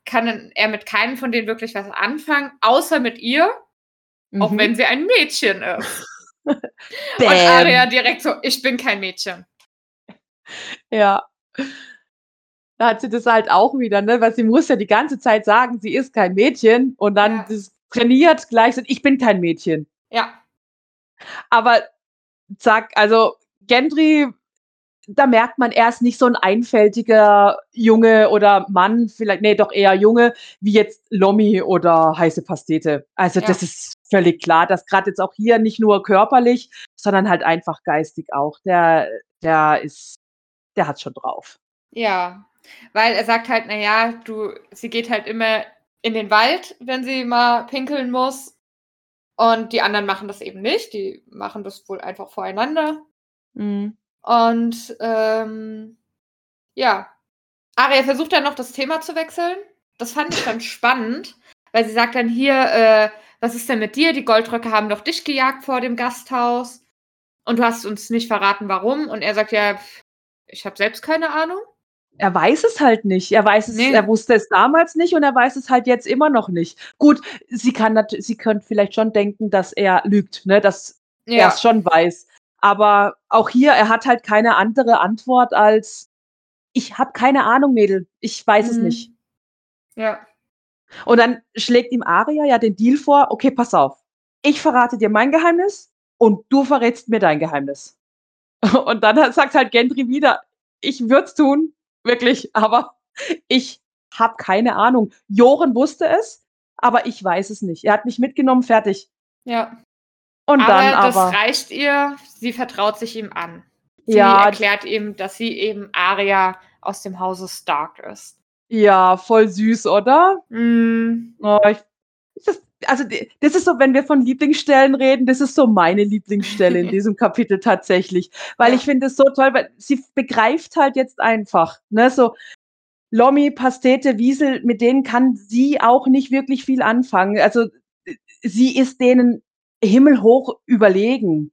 kann er mit keinem von denen wirklich was anfangen, außer mit ihr. Mhm. Auch wenn sie ein Mädchen ist. Und Aria direkt so, ich bin kein Mädchen. Ja. Da hat sie das halt auch wieder, ne? Weil sie muss ja die ganze Zeit sagen, sie ist kein Mädchen und dann ja. trainiert gleich so, ich bin kein Mädchen. Ja. Aber zack, also Gendry da merkt man, er ist nicht so ein einfältiger Junge oder Mann, vielleicht, nee, doch eher Junge, wie jetzt Lommi oder heiße Pastete. Also ja. das ist völlig klar, dass gerade jetzt auch hier nicht nur körperlich, sondern halt einfach geistig auch. Der, der ist, der hat schon drauf. Ja, weil er sagt halt, naja, du, sie geht halt immer in den Wald, wenn sie mal pinkeln muss. Und die anderen machen das eben nicht. Die machen das wohl einfach voreinander. Mhm. Und ähm, ja, Aria versucht dann noch das Thema zu wechseln. Das fand ich dann spannend, weil sie sagt dann hier, äh, was ist denn mit dir? Die Goldröcke haben doch dich gejagt vor dem Gasthaus. Und du hast uns nicht verraten, warum. Und er sagt ja, ich habe selbst keine Ahnung. Er weiß es halt nicht. Er weiß es, Nee. er wusste es damals nicht und er weiß es halt jetzt immer noch nicht. Gut, sie kann natürlich, sie könnte vielleicht schon denken, dass er lügt, ne, dass er Ja, es schon weiß. Aber auch hier, er hat halt keine andere Antwort als ich habe keine Ahnung, Mädel. Ich weiß es Mhm. nicht. ja, Und dann schlägt ihm Aria ja den Deal vor, okay, pass auf. Ich verrate dir mein Geheimnis und du verrätst mir dein Geheimnis. Und dann sagt halt Gendry wieder, ich würde es tun, wirklich, aber ich habe keine Ahnung. Joren wusste es, aber ich weiß es nicht. Er hat mich mitgenommen, fertig. ja. Und aber dann das aber, reicht ihr. Sie vertraut sich ihm an. Sie ja, erklärt ihm, dass sie eben Aria aus dem Hause Stark ist. ja, voll süß, oder? Mm, Oh, ich, das, also das ist so, wenn wir von Lieblingsstellen reden, das ist so meine Lieblingsstelle in diesem Kapitel tatsächlich, weil Ja. ich finde es so toll, weil sie begreift halt jetzt einfach, ne, so Lommi, Pastete, Wiesel, mit denen kann sie auch nicht wirklich viel anfangen. Also sie ist denen himmelhoch überlegen.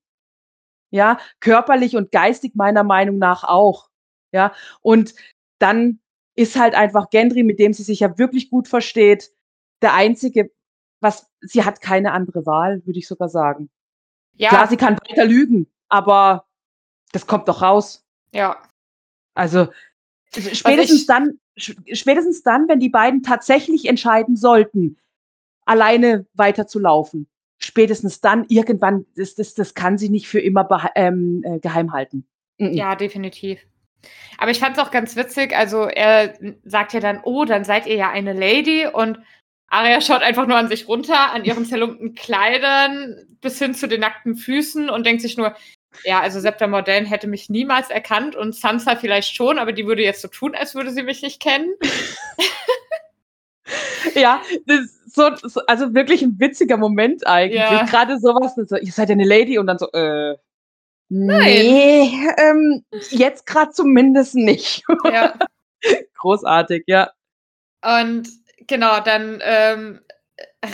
Ja, körperlich und geistig meiner Meinung nach auch. Ja, und dann ist halt einfach Gendry, mit dem sie sich ja wirklich gut versteht, der einzige, was, sie hat keine andere Wahl, würde ich sogar sagen. ja, Klar, sie kann weiter lügen, aber das kommt doch raus. ja, Also spätestens ich- dann, spätestens dann, wenn die beiden tatsächlich entscheiden sollten, alleine weiterzulaufen, spätestens dann irgendwann, das, das, das kann sie nicht für immer ähm, äh, geheim halten. Mhm. ja, definitiv. Aber ich fand es auch ganz witzig. Also er sagt ja dann, oh, dann seid ihr ja eine Lady und Aria schaut einfach nur an sich runter, an ihren zerlumpten Kleidern bis hin zu den nackten Füßen und denkt sich nur, ja, also Septa Morden hätte mich niemals erkannt und Sansa vielleicht schon, aber die würde jetzt so tun, als würde sie mich nicht kennen. Ja, so, so, also wirklich ein witziger Moment eigentlich. Ja. Gerade sowas, so, ihr seid ja eine Lady und dann so, äh, nee, ähm, jetzt gerade zumindest nicht. Ja. Großartig, ja. Und genau, dann ähm,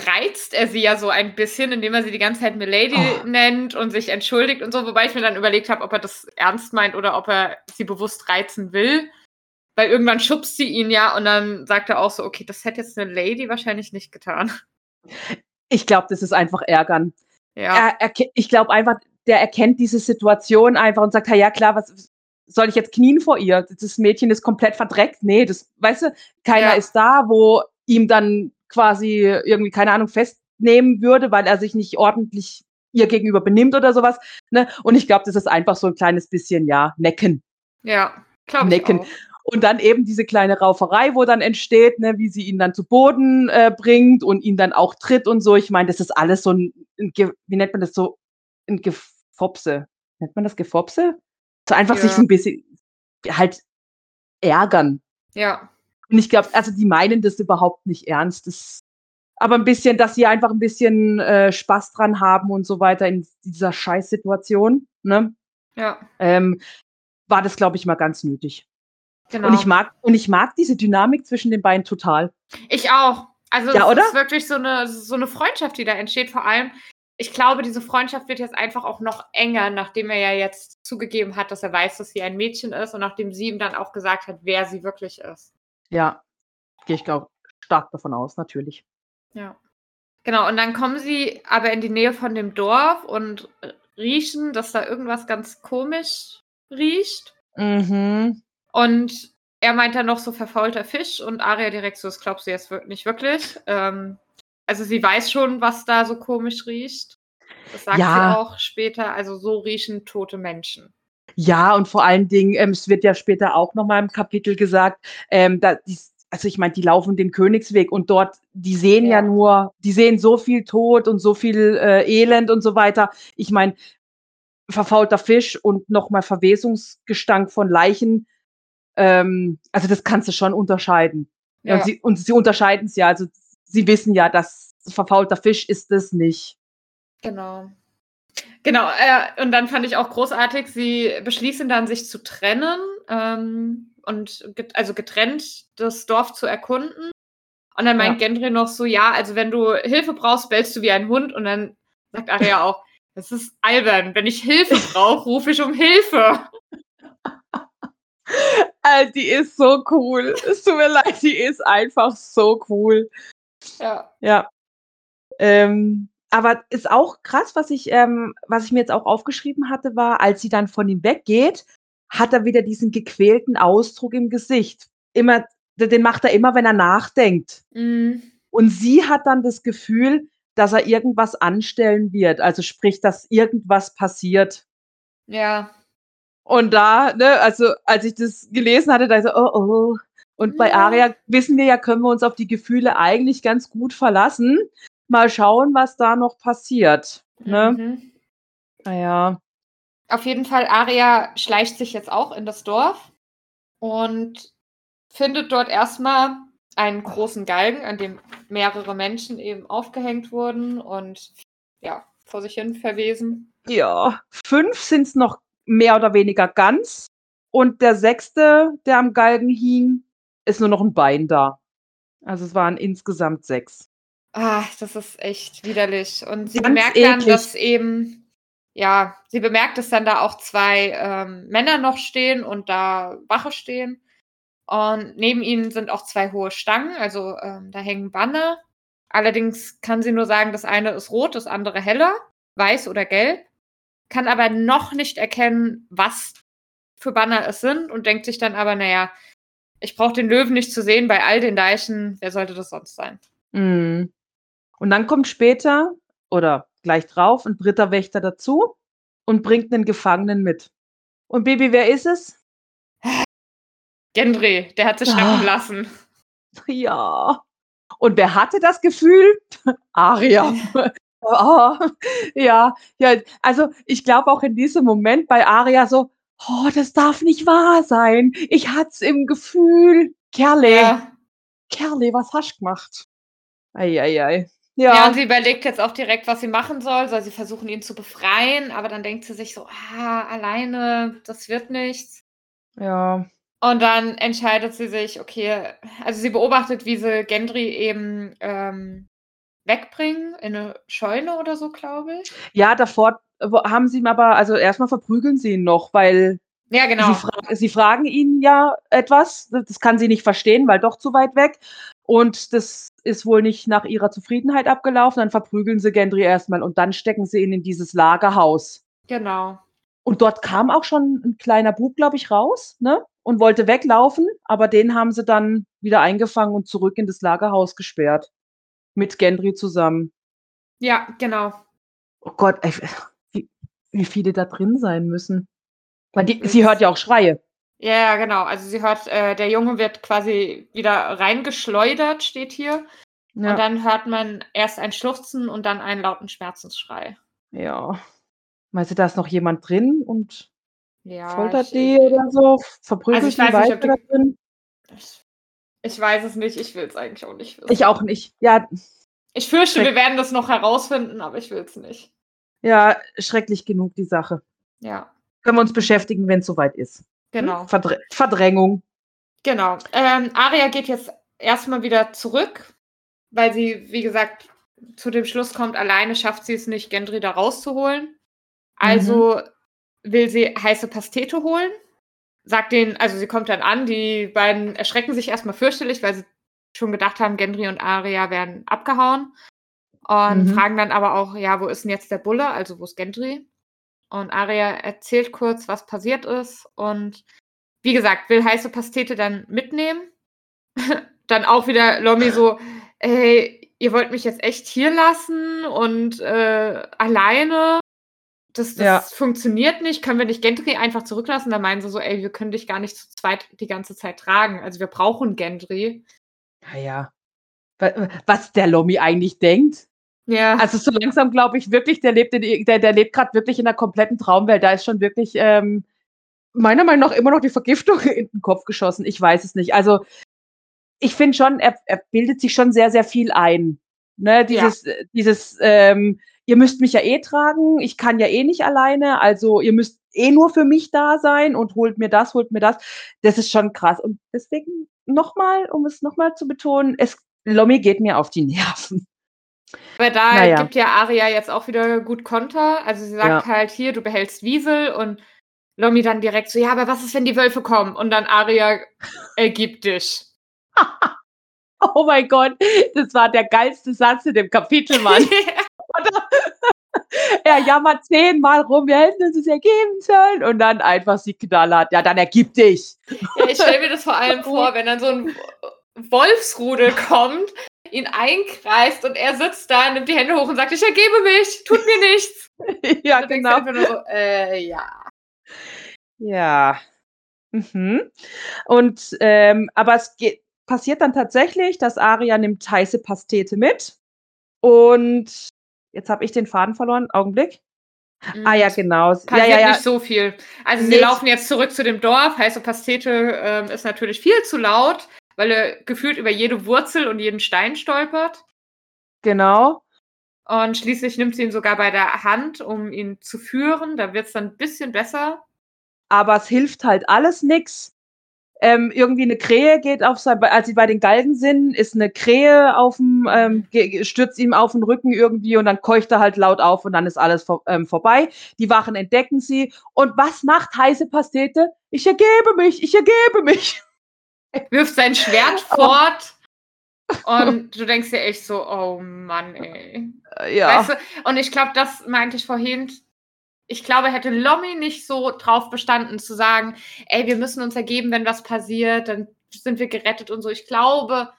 reizt er sie ja so ein bisschen, indem er sie die ganze Zeit Milady Oh. nennt und sich entschuldigt und so, wobei ich mir dann überlegt habe, ob er das ernst meint oder ob er sie bewusst reizen will. Weil irgendwann schubst sie ihn ja und dann sagt er auch so, okay, das hätte jetzt eine Lady wahrscheinlich nicht getan. Ich glaube, das ist einfach Ärgern. Ja, Er, erke- ich glaube einfach, der erkennt diese Situation einfach und sagt, ja, ja klar, was soll ich jetzt knien vor ihr? Das Mädchen ist komplett verdreckt. Nee, das, weißt du, keiner Ja. ist da, wo ihm dann quasi irgendwie, keine Ahnung, festnehmen würde, weil er sich nicht ordentlich ihr gegenüber benimmt oder sowas. Ne? Und ich glaube, das ist einfach so ein kleines bisschen, ja, necken. ja, glaube ich Necken. auch. Und dann eben diese kleine Rauferei, wo dann entsteht, ne, wie sie ihn dann zu Boden äh, bringt und ihn dann auch tritt und so. Ich meine, das ist alles so ein, ein wie nennt man das so, ein Gefopse. Nennt man das Gefopse? So einfach sich Ja. so ein bisschen halt ärgern. Ja, Und ich glaube, also die meinen das überhaupt nicht ernst. Das, aber ein bisschen, dass sie einfach ein bisschen äh, Spaß dran haben und so weiter in dieser Scheißsituation, ne? ja, Ähm, war das, glaube ich, mal ganz nötig. Genau. Und ich mag, und ich mag diese Dynamik zwischen den beiden total. Ich auch. Also Ja, es oder? ist wirklich so eine, so eine Freundschaft, die da entsteht. Vor allem, ich glaube, diese Freundschaft wird jetzt einfach auch noch enger, nachdem er ja jetzt zugegeben hat, dass er weiß, dass sie ein Mädchen ist und nachdem sie ihm dann auch gesagt hat, wer sie wirklich ist. Ja, gehe ich glaube stark davon aus, natürlich. Ja. Genau, und dann kommen sie aber in die Nähe von dem Dorf und riechen, dass da irgendwas ganz komisch riecht. Mhm. Und er meint dann noch so verfaulter Fisch und Aria direkt so, das glaubst du jetzt nicht wirklich. Ähm, also sie weiß schon, was da so komisch riecht. Das sagt Ja. sie auch später. Also so riechen tote Menschen. Ja, und vor allen Dingen, ähm, es wird ja später auch noch mal im Kapitel gesagt, ähm, da, die, also ich meine, die laufen den Königsweg und dort, die sehen ja, Ja. nur, die sehen so viel Tod und so viel äh, Elend und so weiter. Ich meine, verfaulter Fisch und nochmal Verwesungsgestank von Leichen, ähm, also das kannst du schon unterscheiden. Ja. Und, sie, und sie unterscheiden es ja, also sie wissen ja, dass verfaulter Fisch ist es nicht. Genau. Genau, äh, und dann fand ich auch großartig, sie beschließen dann, sich zu trennen ähm, und get also getrennt das Dorf zu erkunden. Und dann meint ja. Gendry noch so, ja, also wenn du Hilfe brauchst, bellst du wie ein Hund. Und dann sagt Arya auch, das ist albern. Wenn ich Hilfe brauche, rufe ich um Hilfe. Also, die ist so cool. Es tut mir leid, die ist einfach so cool. Ja. Ja. Ähm, aber ist auch krass, was ich, ähm, was ich mir jetzt auch aufgeschrieben hatte, war, als sie dann von ihm weggeht, hat er wieder diesen gequälten Ausdruck im Gesicht. Immer, den macht er immer, wenn er nachdenkt. Mhm. Und sie hat dann das Gefühl, dass er irgendwas anstellen wird. Also sprich, dass irgendwas passiert. Ja. Und da, ne, also als ich das gelesen hatte, da so, oh oh. Und bei Aria wissen wir ja, können wir uns auf die Gefühle eigentlich ganz gut verlassen. Mal schauen, was da noch passiert. Ne? Mhm. Naja. Auf jeden Fall, Aria schleicht sich jetzt auch in das Dorf und findet dort erstmal einen großen Galgen, an dem mehrere Menschen eben aufgehängt wurden und ja, vor sich hin verwesen. Ja, fünf sind es noch mehr oder weniger ganz. Und der sechste, der am Galgen hing, ist nur noch ein Bein da. Also es waren insgesamt sechs. Ah, das ist echt widerlich. Und sie Ganz bemerkt eklig. dann, dass eben, ja, sie bemerkt, dass dann da auch zwei ähm, Männer noch stehen und da Wache stehen. Und neben ihnen sind auch zwei hohe Stangen, also ähm, da hängen Banner. Allerdings kann sie nur sagen, das eine ist rot, das andere heller, weiß oder gelb, kann aber noch nicht erkennen, was für Banner es sind und denkt sich dann aber, naja, ich brauche den Löwen nicht zu sehen bei all den Deichen, wer sollte das sonst sein? Mm. Und dann kommt später oder gleich drauf ein dritter Wächter dazu und bringt einen Gefangenen mit. Und Baby, wer ist es? Gendry, der hat sich schrecken ah. lassen. Ja. Und wer hatte das Gefühl? Aria. oh, ja, ja, also ich glaube auch in diesem Moment bei Aria so, oh, das darf nicht wahr sein. Ich hat's im Gefühl. Kerle. Ja. Kerle, was hast du gemacht? Eieiei. Ja. ja, und sie überlegt jetzt auch direkt, was sie machen soll. Soll sie versuchen, ihn zu befreien? Aber dann denkt sie sich so, ah, alleine, das wird nichts. Ja. Und dann entscheidet sie sich, okay, also sie beobachtet, wie sie Gendry eben ähm, wegbringen in eine Scheune oder so, glaube ich. Ja, davor haben sie ihn aber, also erstmal verprügeln sie ihn noch, weil ja, genau. Sie, fra sie, fragen ihn ja etwas, das kann sie nicht verstehen, weil doch zu weit weg. Und das ist wohl nicht nach ihrer Zufriedenheit abgelaufen. Dann verprügeln sie Gendry erstmal und dann stecken sie ihn in dieses Lagerhaus. Genau. Und dort kam auch schon ein kleiner Bub, glaube ich, raus, ne? Und wollte weglaufen, aber den haben sie dann wieder eingefangen und zurück in das Lagerhaus gesperrt. Mit Gendry zusammen. Ja, genau. Oh Gott, ey, wie, wie viele da drin sein müssen. Weil die, sie hört ja auch Schreie. Ja, genau. Also sie hört, äh, der Junge wird quasi wieder reingeschleudert, steht hier. Ja. Und dann hört man erst ein Schluchzen und dann einen lauten Schmerzensschrei. Ja. Meinst du, da ist noch jemand drin und ja, foltert ich, die oder so? Verprügelt also die weiter da drin? Ich weiß es nicht. Ich will es eigentlich auch nicht wissen. Ich auch nicht. Ja. Ich fürchte, wir werden das noch herausfinden, aber ich will es nicht. Ja, schrecklich genug, die Sache. Ja. Können wir uns beschäftigen, wenn es soweit ist. Genau. Verdr Verdrängung. Genau. Ähm, Aria geht jetzt erstmal wieder zurück, weil sie, wie gesagt, zu dem Schluss kommt, alleine schafft sie es nicht, Gendry da rauszuholen. Also mhm. will sie heiße Pastete holen. Sagt denen, also sie kommt dann an, die beiden erschrecken sich erstmal fürchterlich, weil sie schon gedacht haben, Gendry und Aria werden abgehauen. Und mhm. fragen dann aber auch, ja, wo ist denn jetzt der Bulle? Also wo ist Gendry? Und Aria erzählt kurz, was passiert ist. Und wie gesagt, will heiße Pastete dann mitnehmen. dann auch wieder Lomi so, ey, ihr wollt mich jetzt echt hier lassen und äh, alleine. Das, das ja. funktioniert nicht. Können wir nicht Gendry einfach zurücklassen? Da meinen sie so, ey, wir können dich gar nicht zu zweit die ganze Zeit tragen. Also wir brauchen Gendry. Naja. Was der Lomi eigentlich denkt? Ja. Also so langsam glaube ich wirklich, der lebt, in, der, der lebt gerade wirklich in einer kompletten Traumwelt. Da ist schon wirklich ähm, meiner Meinung nach immer noch die Vergiftung in den Kopf geschossen. Ich weiß es nicht. Also ich finde schon, er, er bildet sich schon sehr, sehr viel ein. Ne, dieses, ja. dieses, ähm, ihr müsst mich ja eh tragen, ich kann ja eh nicht alleine, also ihr müsst eh nur für mich da sein und holt mir das, holt mir das. Das ist schon krass. Und deswegen nochmal, um es nochmal zu betonen, es, Lommi geht mir auf die Nerven. Aber da naja. gibt ja Aria jetzt auch wieder gut Konter. Also sie sagt ja. halt hier, du behältst Wiesel und Lomi dann direkt so, ja, aber was ist, wenn die Wölfe kommen? Und dann Aria ergibt dich. oh mein Gott, das war der geilste Satz in dem Kapitel, Mann. er jammert zehnmal rum, wir hätten uns das ergeben sollen. Und dann einfach sie knallert. Ja, dann ergib dich. Ja, ich stelle mir das vor allem vor, wenn dann so ein Wolfsrudel kommt, ihn einkreist und er sitzt da, nimmt die Hände hoch und sagt, ich ergebe mich, tut mir nichts. ja, genau. So, äh, ja. Ja. Mhm. Und ähm, aber es geht, passiert dann tatsächlich, dass Aria nimmt heiße Pastete mit. Und jetzt habe ich den Faden verloren. Augenblick. Mhm. Ah ja, genau. Passiert ja, ja, ja. nicht so viel. Also sie laufen jetzt zurück zu dem Dorf. Heiße Pastete ähm, ist natürlich viel zu laut, weil er gefühlt über jede Wurzel und jeden Stein stolpert. Genau. Und schließlich nimmt sie ihn sogar bei der Hand, um ihn zu führen. Da wird es dann ein bisschen besser. Aber es hilft halt alles nichts ähm, irgendwie eine Krähe geht auf sein, als sie bei den Galgen sind, ist eine Krähe auf dem, ähm, stürzt ihm auf den Rücken irgendwie und dann keucht er halt laut auf und dann ist alles vor, ähm, vorbei. Die Wachen entdecken sie. Und was macht heiße Pastete? Ich ergebe mich, ich ergebe mich. Wirft sein Schwert fort. Und du denkst dir echt so, oh Mann, ey. Ja. Weißt du, und ich glaube, das meinte ich vorhin, ich glaube, hätte Lommi nicht so drauf bestanden zu sagen, ey, wir müssen uns ergeben, wenn was passiert, dann sind wir gerettet und so. Ich glaube,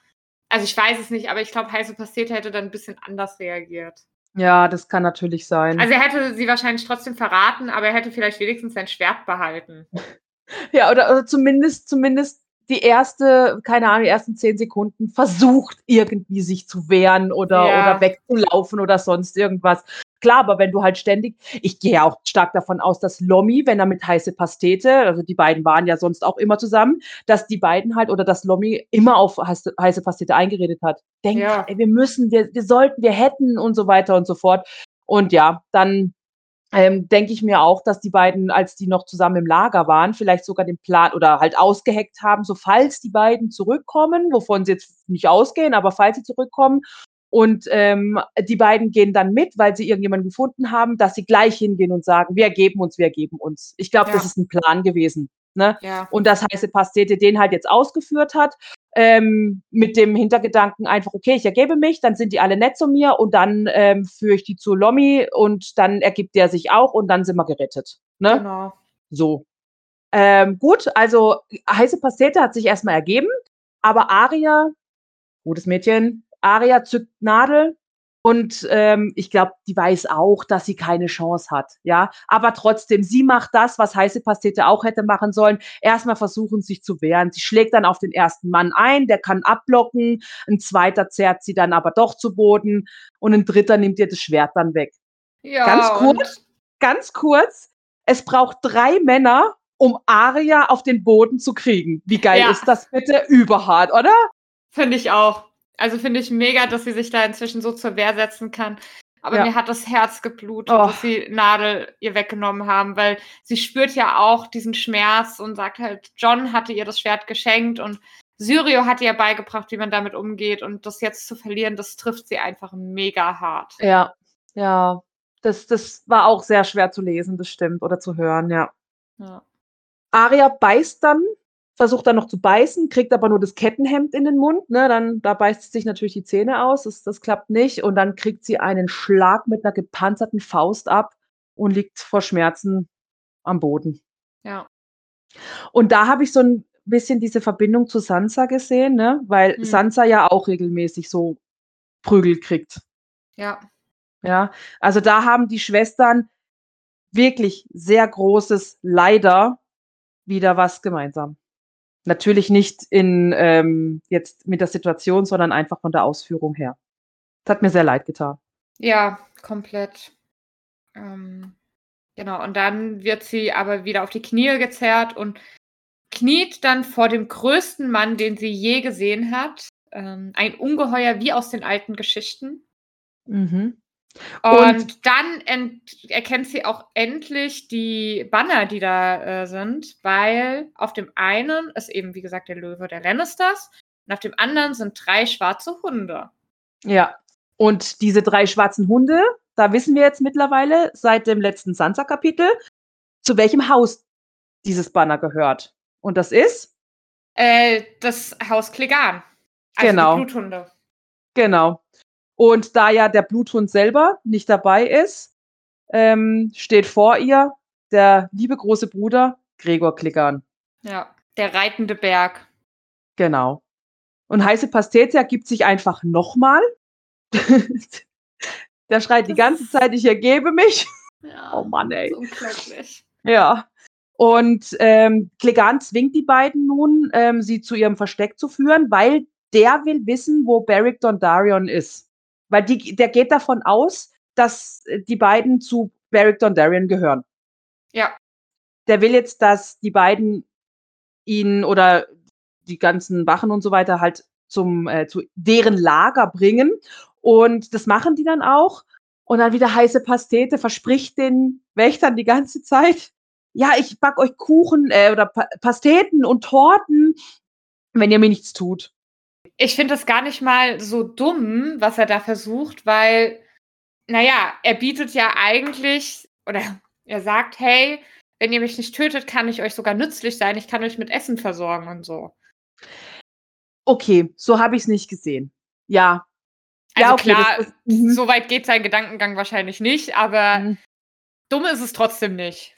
also ich weiß es nicht, aber ich glaube, heiße Pastete hätte dann ein bisschen anders reagiert. Ja, das kann natürlich sein. Also er hätte sie wahrscheinlich trotzdem verraten, aber er hätte vielleicht wenigstens sein Schwert behalten. Ja, oder, oder zumindest, zumindest die erste, keine Ahnung, die ersten zehn Sekunden versucht, irgendwie sich zu wehren oder, ja. oder wegzulaufen oder sonst irgendwas. Klar, aber wenn du halt ständig, ich gehe auch stark davon aus, dass Lommi, wenn er mit heiße Pastete, also die beiden waren ja sonst auch immer zusammen, dass die beiden halt oder dass Lommi immer auf heiße, Pastete eingeredet hat. Denkt, ja. ey, wir müssen, wir, wir sollten, wir hätten und so weiter und so fort. Und ja, dann ähm, denke ich mir auch, dass die beiden, als die noch zusammen im Lager waren, vielleicht sogar den Plan oder halt ausgeheckt haben, so falls die beiden zurückkommen, wovon sie jetzt nicht ausgehen, aber falls sie zurückkommen und ähm, die beiden gehen dann mit, weil sie irgendjemanden gefunden haben, dass sie gleich hingehen und sagen, wir ergeben uns, wir ergeben uns. Ich glaube, ja. das ist ein Plan gewesen. Ne? Ja. Und das heiße Pastete den halt jetzt ausgeführt hat, ähm, mit dem Hintergedanken einfach, okay, ich ergebe mich, dann sind die alle nett zu mir und dann ähm, führe ich die zu Lommi und dann ergibt der sich auch und dann sind wir gerettet. Ne? Genau. So. Ähm, gut, also heiße Pastete hat sich erstmal ergeben, aber Aria, gutes Mädchen, Aria zückt Nadel und ähm, ich glaube, die weiß auch, dass sie keine Chance hat. Ja, aber trotzdem, sie macht das, was heiße Pastete auch hätte machen sollen. Erstmal versuchen, sich zu wehren. Sie schlägt dann auf den ersten Mann ein, der kann abblocken. Ein zweiter zerrt sie dann aber doch zu Boden und ein dritter nimmt ihr das Schwert dann weg. Ja, ganz kurz, ganz kurz. Es braucht drei Männer, um Aria auf den Boden zu kriegen. Wie geil ja. ist das bitte? Überhart, oder? Finde ich auch. Also finde ich mega, dass sie sich da inzwischen so zur Wehr setzen kann. Aber ja. mir hat das Herz geblutet, oh. dass sie Nadel ihr weggenommen haben, weil sie spürt ja auch diesen Schmerz und sagt halt, John hatte ihr das Schwert geschenkt und Syrio hat ihr beigebracht, wie man damit umgeht. Und das jetzt zu verlieren, das trifft sie einfach mega hart. Ja, ja. Das, das war auch sehr schwer zu lesen, das stimmt, oder zu hören, ja. ja. Aria beißt dann versucht dann noch zu beißen, kriegt aber nur das Kettenhemd in den Mund. Ne? Dann, da beißt sie sich natürlich die Zähne aus, das, das klappt nicht. Und dann kriegt sie einen Schlag mit einer gepanzerten Faust ab und liegt vor Schmerzen am Boden. Ja. Und da habe ich so ein bisschen diese Verbindung zu Sansa gesehen, ne? weil hm. Sansa ja auch regelmäßig so Prügel kriegt. Ja. Ja, also da haben die Schwestern wirklich sehr großes Leider wieder was gemeinsam. Natürlich nicht in ähm, jetzt mit der Situation, sondern einfach von der Ausführung her. Das hat mir sehr leid getan. Ja, komplett. Ähm, genau, und dann wird sie aber wieder auf die Knie gezerrt und kniet dann vor dem größten Mann, den sie je gesehen hat. Ähm, ein Ungeheuer wie aus den alten Geschichten. Mhm. Und, Und- dann erkennt sie auch endlich die Banner, die da äh, sind, weil auf dem einen ist eben, wie gesagt, der Löwe der Lannisters und auf dem anderen sind drei schwarze Hunde. Ja. Und diese drei schwarzen Hunde, da wissen wir jetzt mittlerweile seit dem letzten Sansa-Kapitel, zu welchem Haus dieses Banner gehört. Und das ist, Äh, das Haus Klegan. Also Genau. die Bluthunde. genau. Und da ja der Bluthund selber nicht dabei ist, ähm, steht vor ihr der liebe große Bruder Gregor Klickan. Ja, der reitende Berg. Genau. Und heiße Pastetia gibt sich einfach nochmal. der schreit die ganze Zeit, ich ergebe mich. Ja, Oh Mann, ey. unglaublich. Ja. Und ähm, Clegane zwingt die beiden nun, ähm, sie zu ihrem Versteck zu führen, weil der will wissen, wo Beric Dondarrion ist. Weil die, der geht davon aus, dass äh, die beiden zu Beric Dondarrion gehören. Ja, Der will jetzt, dass die beiden ihn oder die ganzen Wachen und so weiter halt zum, äh, zu deren Lager bringen. Und das machen die dann auch. Und dann wieder heiße Pastete verspricht den Wächtern die ganze Zeit, ja, ich back euch Kuchen äh, oder pa Pasteten und Torten, wenn ihr mir nichts tut. Ich finde das gar nicht mal so dumm, was er da versucht, weil, naja, er bietet ja eigentlich, oder er sagt, hey, wenn ihr mich nicht tötet, kann ich euch sogar nützlich sein, ich kann euch mit Essen versorgen und so. Okay, so habe ich es nicht gesehen. Ja. Also ja, okay, klar, das, das, mhm. so weit geht sein Gedankengang wahrscheinlich nicht, aber Mhm. dumm ist es trotzdem nicht.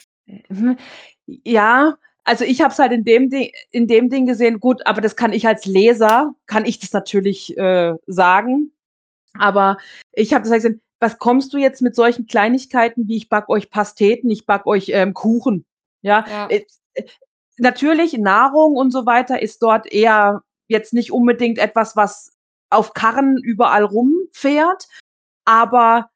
Mhm. Ja, also ich habe es halt in dem, Ding, in dem Ding gesehen, gut, aber das kann ich als Leser, kann ich das natürlich äh, sagen. Aber ich habe das halt gesehen, was kommst du jetzt mit solchen Kleinigkeiten, wie ich back euch Pasteten, ich back euch ähm, Kuchen? Ja, Ja. äh, natürlich Nahrung und so weiter ist dort eher jetzt nicht unbedingt etwas, was auf Karren überall rumfährt, aber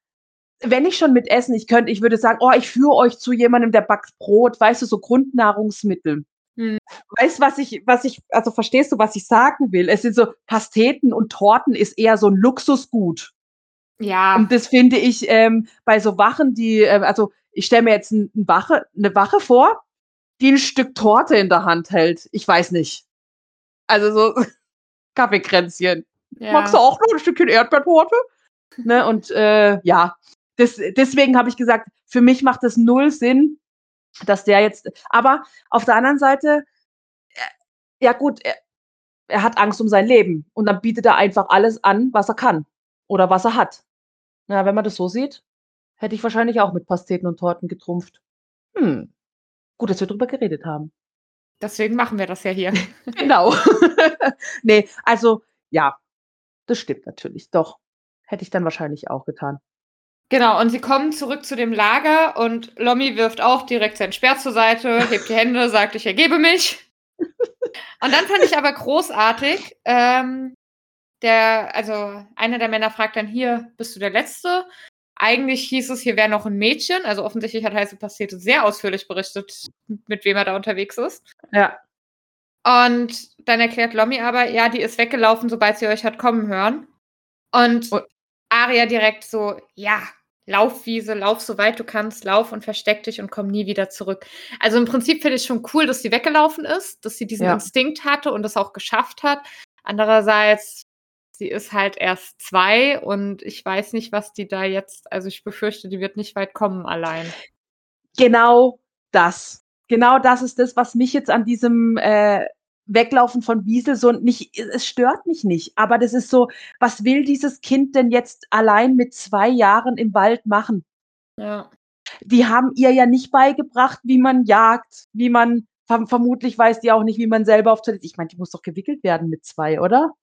wenn ich schon mit Essen, ich könnte, ich würde sagen, oh, ich führe euch zu jemandem, der backt Brot, weißt du, so Grundnahrungsmittel. Hm. Weißt du, was ich, was ich, also verstehst du, was ich sagen will? Es sind so Pasteten und Torten ist eher so ein Luxusgut. Ja, Und das finde ich ähm, bei so Wachen, die, äh, also ich stelle mir jetzt ein, ein Wache, eine Wache vor, die ein Stück Torte in der Hand hält. Ich weiß nicht. Also so Kaffeekränzchen. ja. Magst du auch noch ein Stückchen Erdbeertorte? Ne, und äh, ja, das, deswegen habe ich gesagt, für mich macht es null Sinn, dass der jetzt. Aber auf der anderen Seite, äh, ja gut, er, er hat Angst um sein Leben und dann bietet er einfach alles an, was er kann oder was er hat. Ja, wenn man das so sieht, hätte ich wahrscheinlich auch mit Pasteten und Torten getrumpft. Hm. Gut, dass wir drüber geredet haben. Deswegen machen wir das ja hier. Genau. nee, also ja, das stimmt natürlich. Doch. Hätte ich dann wahrscheinlich auch getan. Genau, und sie kommen zurück zu dem Lager und Lommi wirft auch direkt sein Speer zur Seite, hebt die Hände, sagt, ich ergebe mich. Und dann fand ich aber großartig, ähm, der, also einer der Männer fragt dann hier, bist du der Letzte? Eigentlich hieß es, hier wäre noch ein Mädchen. Also offensichtlich hat Heiße Pastete sehr ausführlich berichtet, mit wem er da unterwegs ist. Ja. Und dann erklärt Lommi aber, ja, die ist weggelaufen, sobald sie euch hat kommen hören. Und Und- Aria direkt so, ja, lauf, Wiese, lauf so weit du kannst, lauf und versteck dich und komm nie wieder zurück. Also im Prinzip finde ich schon cool, dass sie weggelaufen ist, dass sie diesen Ja. Instinkt hatte und das auch geschafft hat. Andererseits, sie ist halt erst zwei und ich weiß nicht, was die da jetzt, also ich befürchte, die wird nicht weit kommen allein. Genau das. Genau das ist das, was mich jetzt an diesem äh, Weglaufen von Wiesel so nicht, es stört mich nicht, aber das ist so, was will dieses Kind denn jetzt allein mit zwei Jahren im Wald machen? Ja. Die haben ihr ja nicht beigebracht, wie man jagt, wie man, verm vermutlich weiß die auch nicht, wie man selber auf Toilette, ich meine, die muss doch gewickelt werden mit zwei, oder?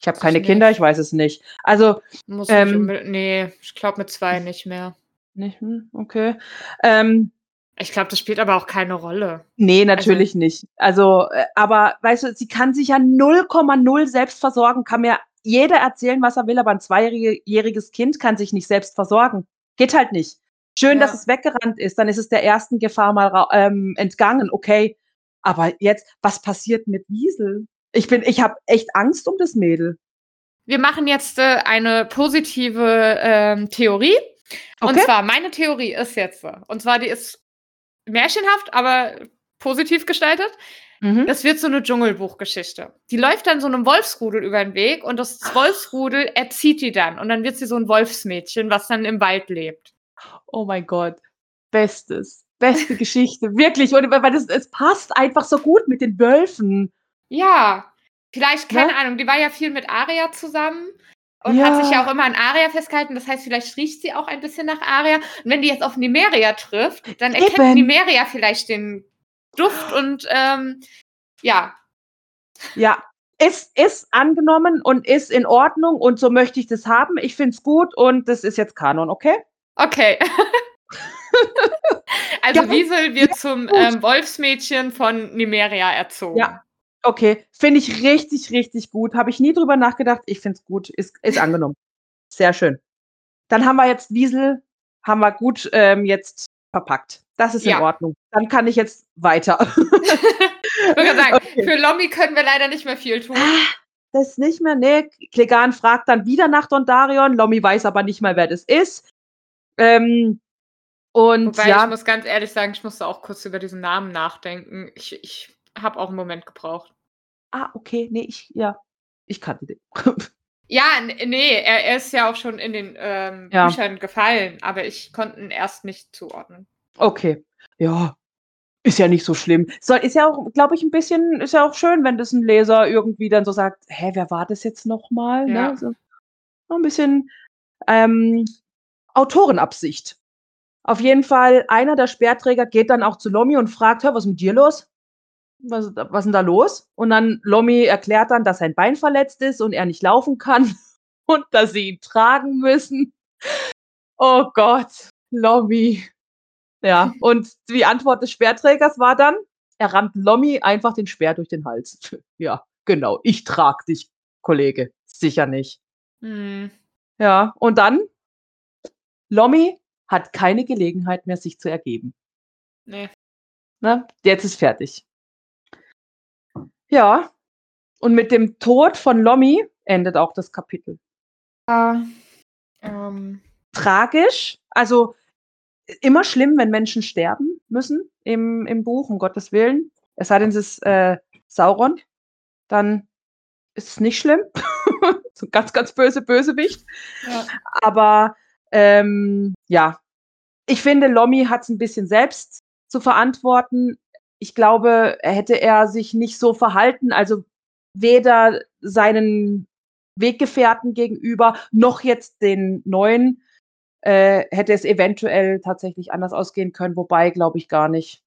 Ich habe keine ich Kinder, ich weiß es nicht. Also, Muss Ähm, nee, ich glaube mit zwei nicht mehr. nicht, hm, okay. Ähm, Ich glaube, das spielt aber auch keine Rolle. Nee, natürlich nicht. Also, äh, aber weißt du, sie kann sich ja 0,0 selbst versorgen, kann mir jeder erzählen, was er will, aber ein zweijähriges Kind kann sich nicht selbst versorgen. Geht halt nicht. Schön, Ja. dass es weggerannt ist, dann ist es der ersten Gefahr mal ähm, entgangen, okay. Aber jetzt, was passiert mit Wiesel? Ich bin, ich habe echt Angst um das Mädel. Wir machen jetzt äh, eine positive ähm, Theorie. Und Okay. zwar, meine Theorie ist jetzt, äh, und zwar, die ist märchenhaft, aber positiv gestaltet. Mhm. Das wird so eine Dschungelbuchgeschichte. Die läuft dann so einem Wolfsrudel über den Weg und das Wolfsrudel erzieht die dann. Und dann wird sie so ein Wolfsmädchen, was dann im Wald lebt. Oh mein Gott. Bestes. Beste Geschichte. Wirklich. Und weil das, es passt einfach so gut mit den Wölfen. Ja, vielleicht, keine Ne? Ahnung, die war ja viel mit Aria zusammen und hat sich ja Ja. auch immer an Aria festgehalten. Das heißt, vielleicht riecht sie auch ein bisschen nach Aria. Und wenn die jetzt auf Nimeria trifft, dann erkennt Eben. Nimeria vielleicht den Duft und ähm, ja, Ja. Ist, ist angenommen und ist in Ordnung und so möchte ich das haben. Ich finde es gut und das ist jetzt Kanon, okay? okay. also Ja, Wiesel wird zum gut. ähm, Wolfsmädchen von Nimeria erzogen. Ja. Okay. Finde ich richtig, richtig gut. Habe ich nie drüber nachgedacht. Ich finde es gut. Ist, ist angenommen. Sehr schön. Dann haben wir jetzt Wiesel, haben wir gut ähm, jetzt verpackt. Das ist in Ja. Ordnung. Dann kann ich jetzt weiter. Ich würde sagen, Okay. für Lommi können wir leider nicht mehr viel tun. Das ist nicht mehr, nee. Klegan fragt dann wieder nach Dondarion. Lomi weiß aber nicht mal, wer das ist. Ähm, und Wobei, ich ja, muss ganz ehrlich sagen, ich musste auch kurz über diesen Namen nachdenken. Ich, ich habe auch einen Moment gebraucht. Ah, okay, nee, ich, ja, ich kannte den. Ja, nee, er, er ist ja auch schon in den ähm, Ja. Büchern gefallen, aber ich konnte ihn erst nicht zuordnen. okay, ja, ist ja nicht so schlimm. Soll, ist ja auch, glaube ich, ein bisschen, ist ja auch schön, wenn das ein Leser irgendwie dann so sagt, hä, wer war das jetzt nochmal? Ja. Ne? So, so ein bisschen ähm, Autorenabsicht. Auf jeden Fall, einer der Speerträger geht dann auch zu Lomi und fragt, hör, was ist mit dir los? Was, was ist denn da los? Und dann Lomi erklärt dann, dass sein Bein verletzt ist und er nicht laufen kann und dass sie ihn tragen müssen. Oh Gott, Lomi. Ja, und die Antwort des Speerträgers war dann, er rammt Lomi einfach den Speer durch den Hals. Ja, genau, ich trag dich, Kollege. Sicher nicht. Hm. Ja, und dann, Lomi hat keine Gelegenheit mehr, sich zu ergeben. Nee. Ne? Jetzt ist fertig. Ja, und mit dem Tod von Lomi endet auch das Kapitel. Äh, ähm, Tragisch, also immer schlimm, wenn Menschen sterben müssen im, im Buch, um Gottes Willen. Es sei denn, es ist äh, Sauron, dann ist es nicht schlimm. so ganz, ganz böse Bösewicht. ja. Aber ähm, ja, ich finde, Lomi hat es ein bisschen selbst zu verantworten. Ich glaube, hätte er sich nicht so verhalten, also weder seinen Weggefährten gegenüber noch jetzt den neuen, äh, hätte es eventuell tatsächlich anders ausgehen können, wobei glaube ich gar nicht.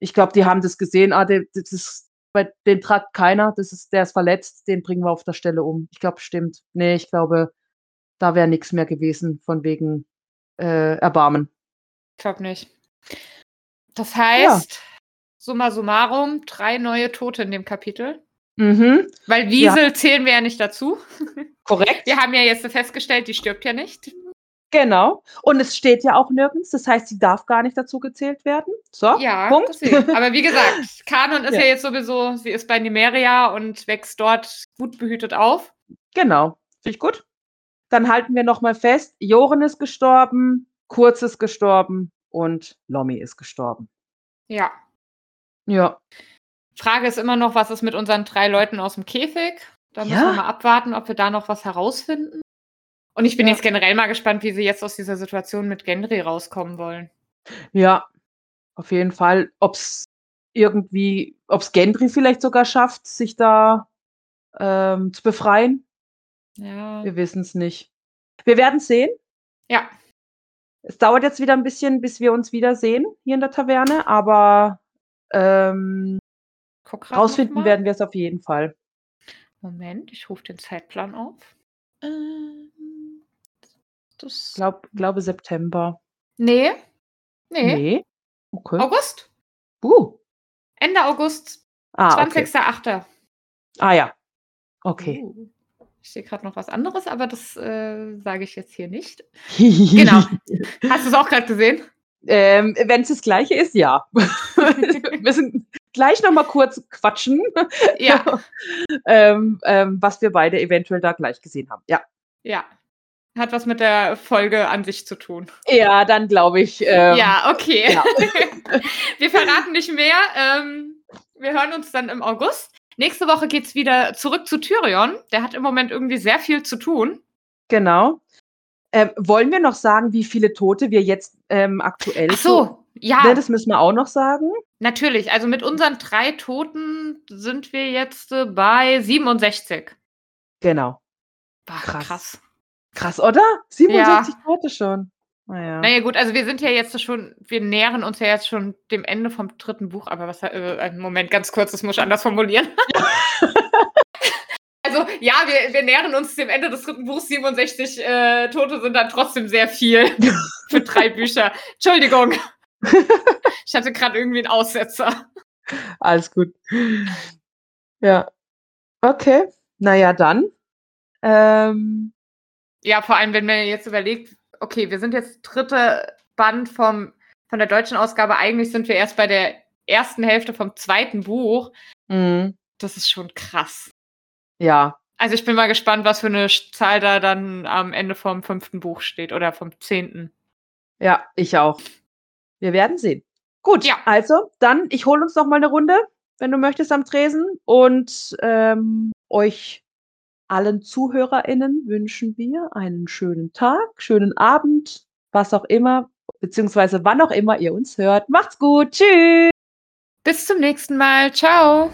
Ich glaube, die haben das gesehen, ah, das ist, bei, den tragt keiner, das ist, der ist verletzt, den bringen wir auf der Stelle um. Ich glaube, stimmt. Nee, ich glaube, da wäre nichts mehr gewesen von wegen äh, Erbarmen. Ich glaube nicht. Das heißt, summa summarum, drei neue Tote in dem Kapitel. Mhm, Weil Wiesel zählen wir ja nicht dazu. korrekt. Wir haben ja jetzt festgestellt, die stirbt ja nicht. Genau. Und es steht ja auch nirgends, das heißt, sie darf gar nicht dazu gezählt werden. So, Ja, Punkt. deswegen. Aber wie gesagt, Kanon ist Ja. ja. jetzt sowieso, sie ist bei Nimeria und wächst dort gut behütet auf. Genau. Finde ich gut. Dann halten wir nochmal fest, Joren ist gestorben, Kurz ist gestorben und Lomi ist gestorben. Ja. Ja. Frage ist immer noch, was ist mit unseren drei Leuten aus dem Käfig? Da müssen Ja. wir mal abwarten, ob wir da noch was herausfinden. Und ich bin Ja. jetzt generell mal gespannt, wie sie jetzt aus dieser Situation mit Gendry rauskommen wollen. Ja, auf jeden Fall. Ob es irgendwie, ob es Gendry vielleicht sogar schafft, sich da ähm, zu befreien. Ja. Wir wissen es nicht. Wir werden sehen. Ja. Es dauert jetzt wieder ein bisschen, bis wir uns wiedersehen hier in der Taverne, aber ähm, rausfinden werden wir es auf jeden Fall. Moment, ich rufe den Zeitplan auf. Ähm, Ich das. glaub, glaube September. Nee. Nee. Nee. Okay. August? Uh. Ende August, Ah, okay. 20.08. Ah ja. Okay. Uh, Ich sehe gerade noch was anderes, aber das äh, sage ich jetzt hier nicht. Genau. Hast du es auch gerade gesehen? ähm, Wenn es das gleiche ist, ja. wir sind, gleich noch mal kurz quatschen. Ja. ähm, ähm, was wir beide eventuell da gleich gesehen haben. Ja. Ja. Hat was mit der Folge an sich zu tun. Ja, dann glaube ich. Ähm, ja, okay. ja. wir verraten nicht mehr. Ähm, wir hören uns dann im August. Nächste Woche geht es wieder zurück zu Tyrion. Der hat im Moment irgendwie sehr viel zu tun. Genau. Ähm, wollen wir noch sagen, wie viele Tote wir jetzt ähm, aktuell Ach so, ja. Ne, das müssen wir auch noch sagen. Natürlich. Also mit unseren drei Toten sind wir jetzt äh, bei 67. Genau. Boah, krass. krass. Krass, oder? 67 ja. Tote schon. Naja. naja, gut, also wir sind ja jetzt schon, wir nähern uns ja jetzt schon dem Ende vom dritten Buch, aber was, äh, einen Moment, ganz kurz, das muss ich anders formulieren. also ja, wir, wir nähern uns dem Ende des dritten Buchs, 67 äh, Tote sind dann trotzdem sehr viel für drei Bücher. Entschuldigung. Ich hatte gerade irgendwie einen Aussetzer. Alles gut. Ja. Okay. Naja, dann. Ähm, ja, vor allem, wenn man jetzt überlegt, okay, wir sind jetzt dritte Band vom, von der deutschen Ausgabe. Eigentlich sind wir erst bei der ersten Hälfte vom zweiten Buch. Mhm. Das ist schon krass. Ja. Also ich bin mal gespannt, was für eine Zahl da dann am Ende vom fünften Buch steht oder vom zehnten. Ja, ich auch. Wir werden sehen. Gut, ja. also dann, ich hole uns noch mal eine Runde, wenn du möchtest, am Tresen und ähm, euch allen ZuhörerInnen wünschen wir einen schönen Tag, schönen Abend, was auch immer, beziehungsweise wann auch immer ihr uns hört. Macht's gut. Tschüss. Bis zum nächsten Mal. Ciao.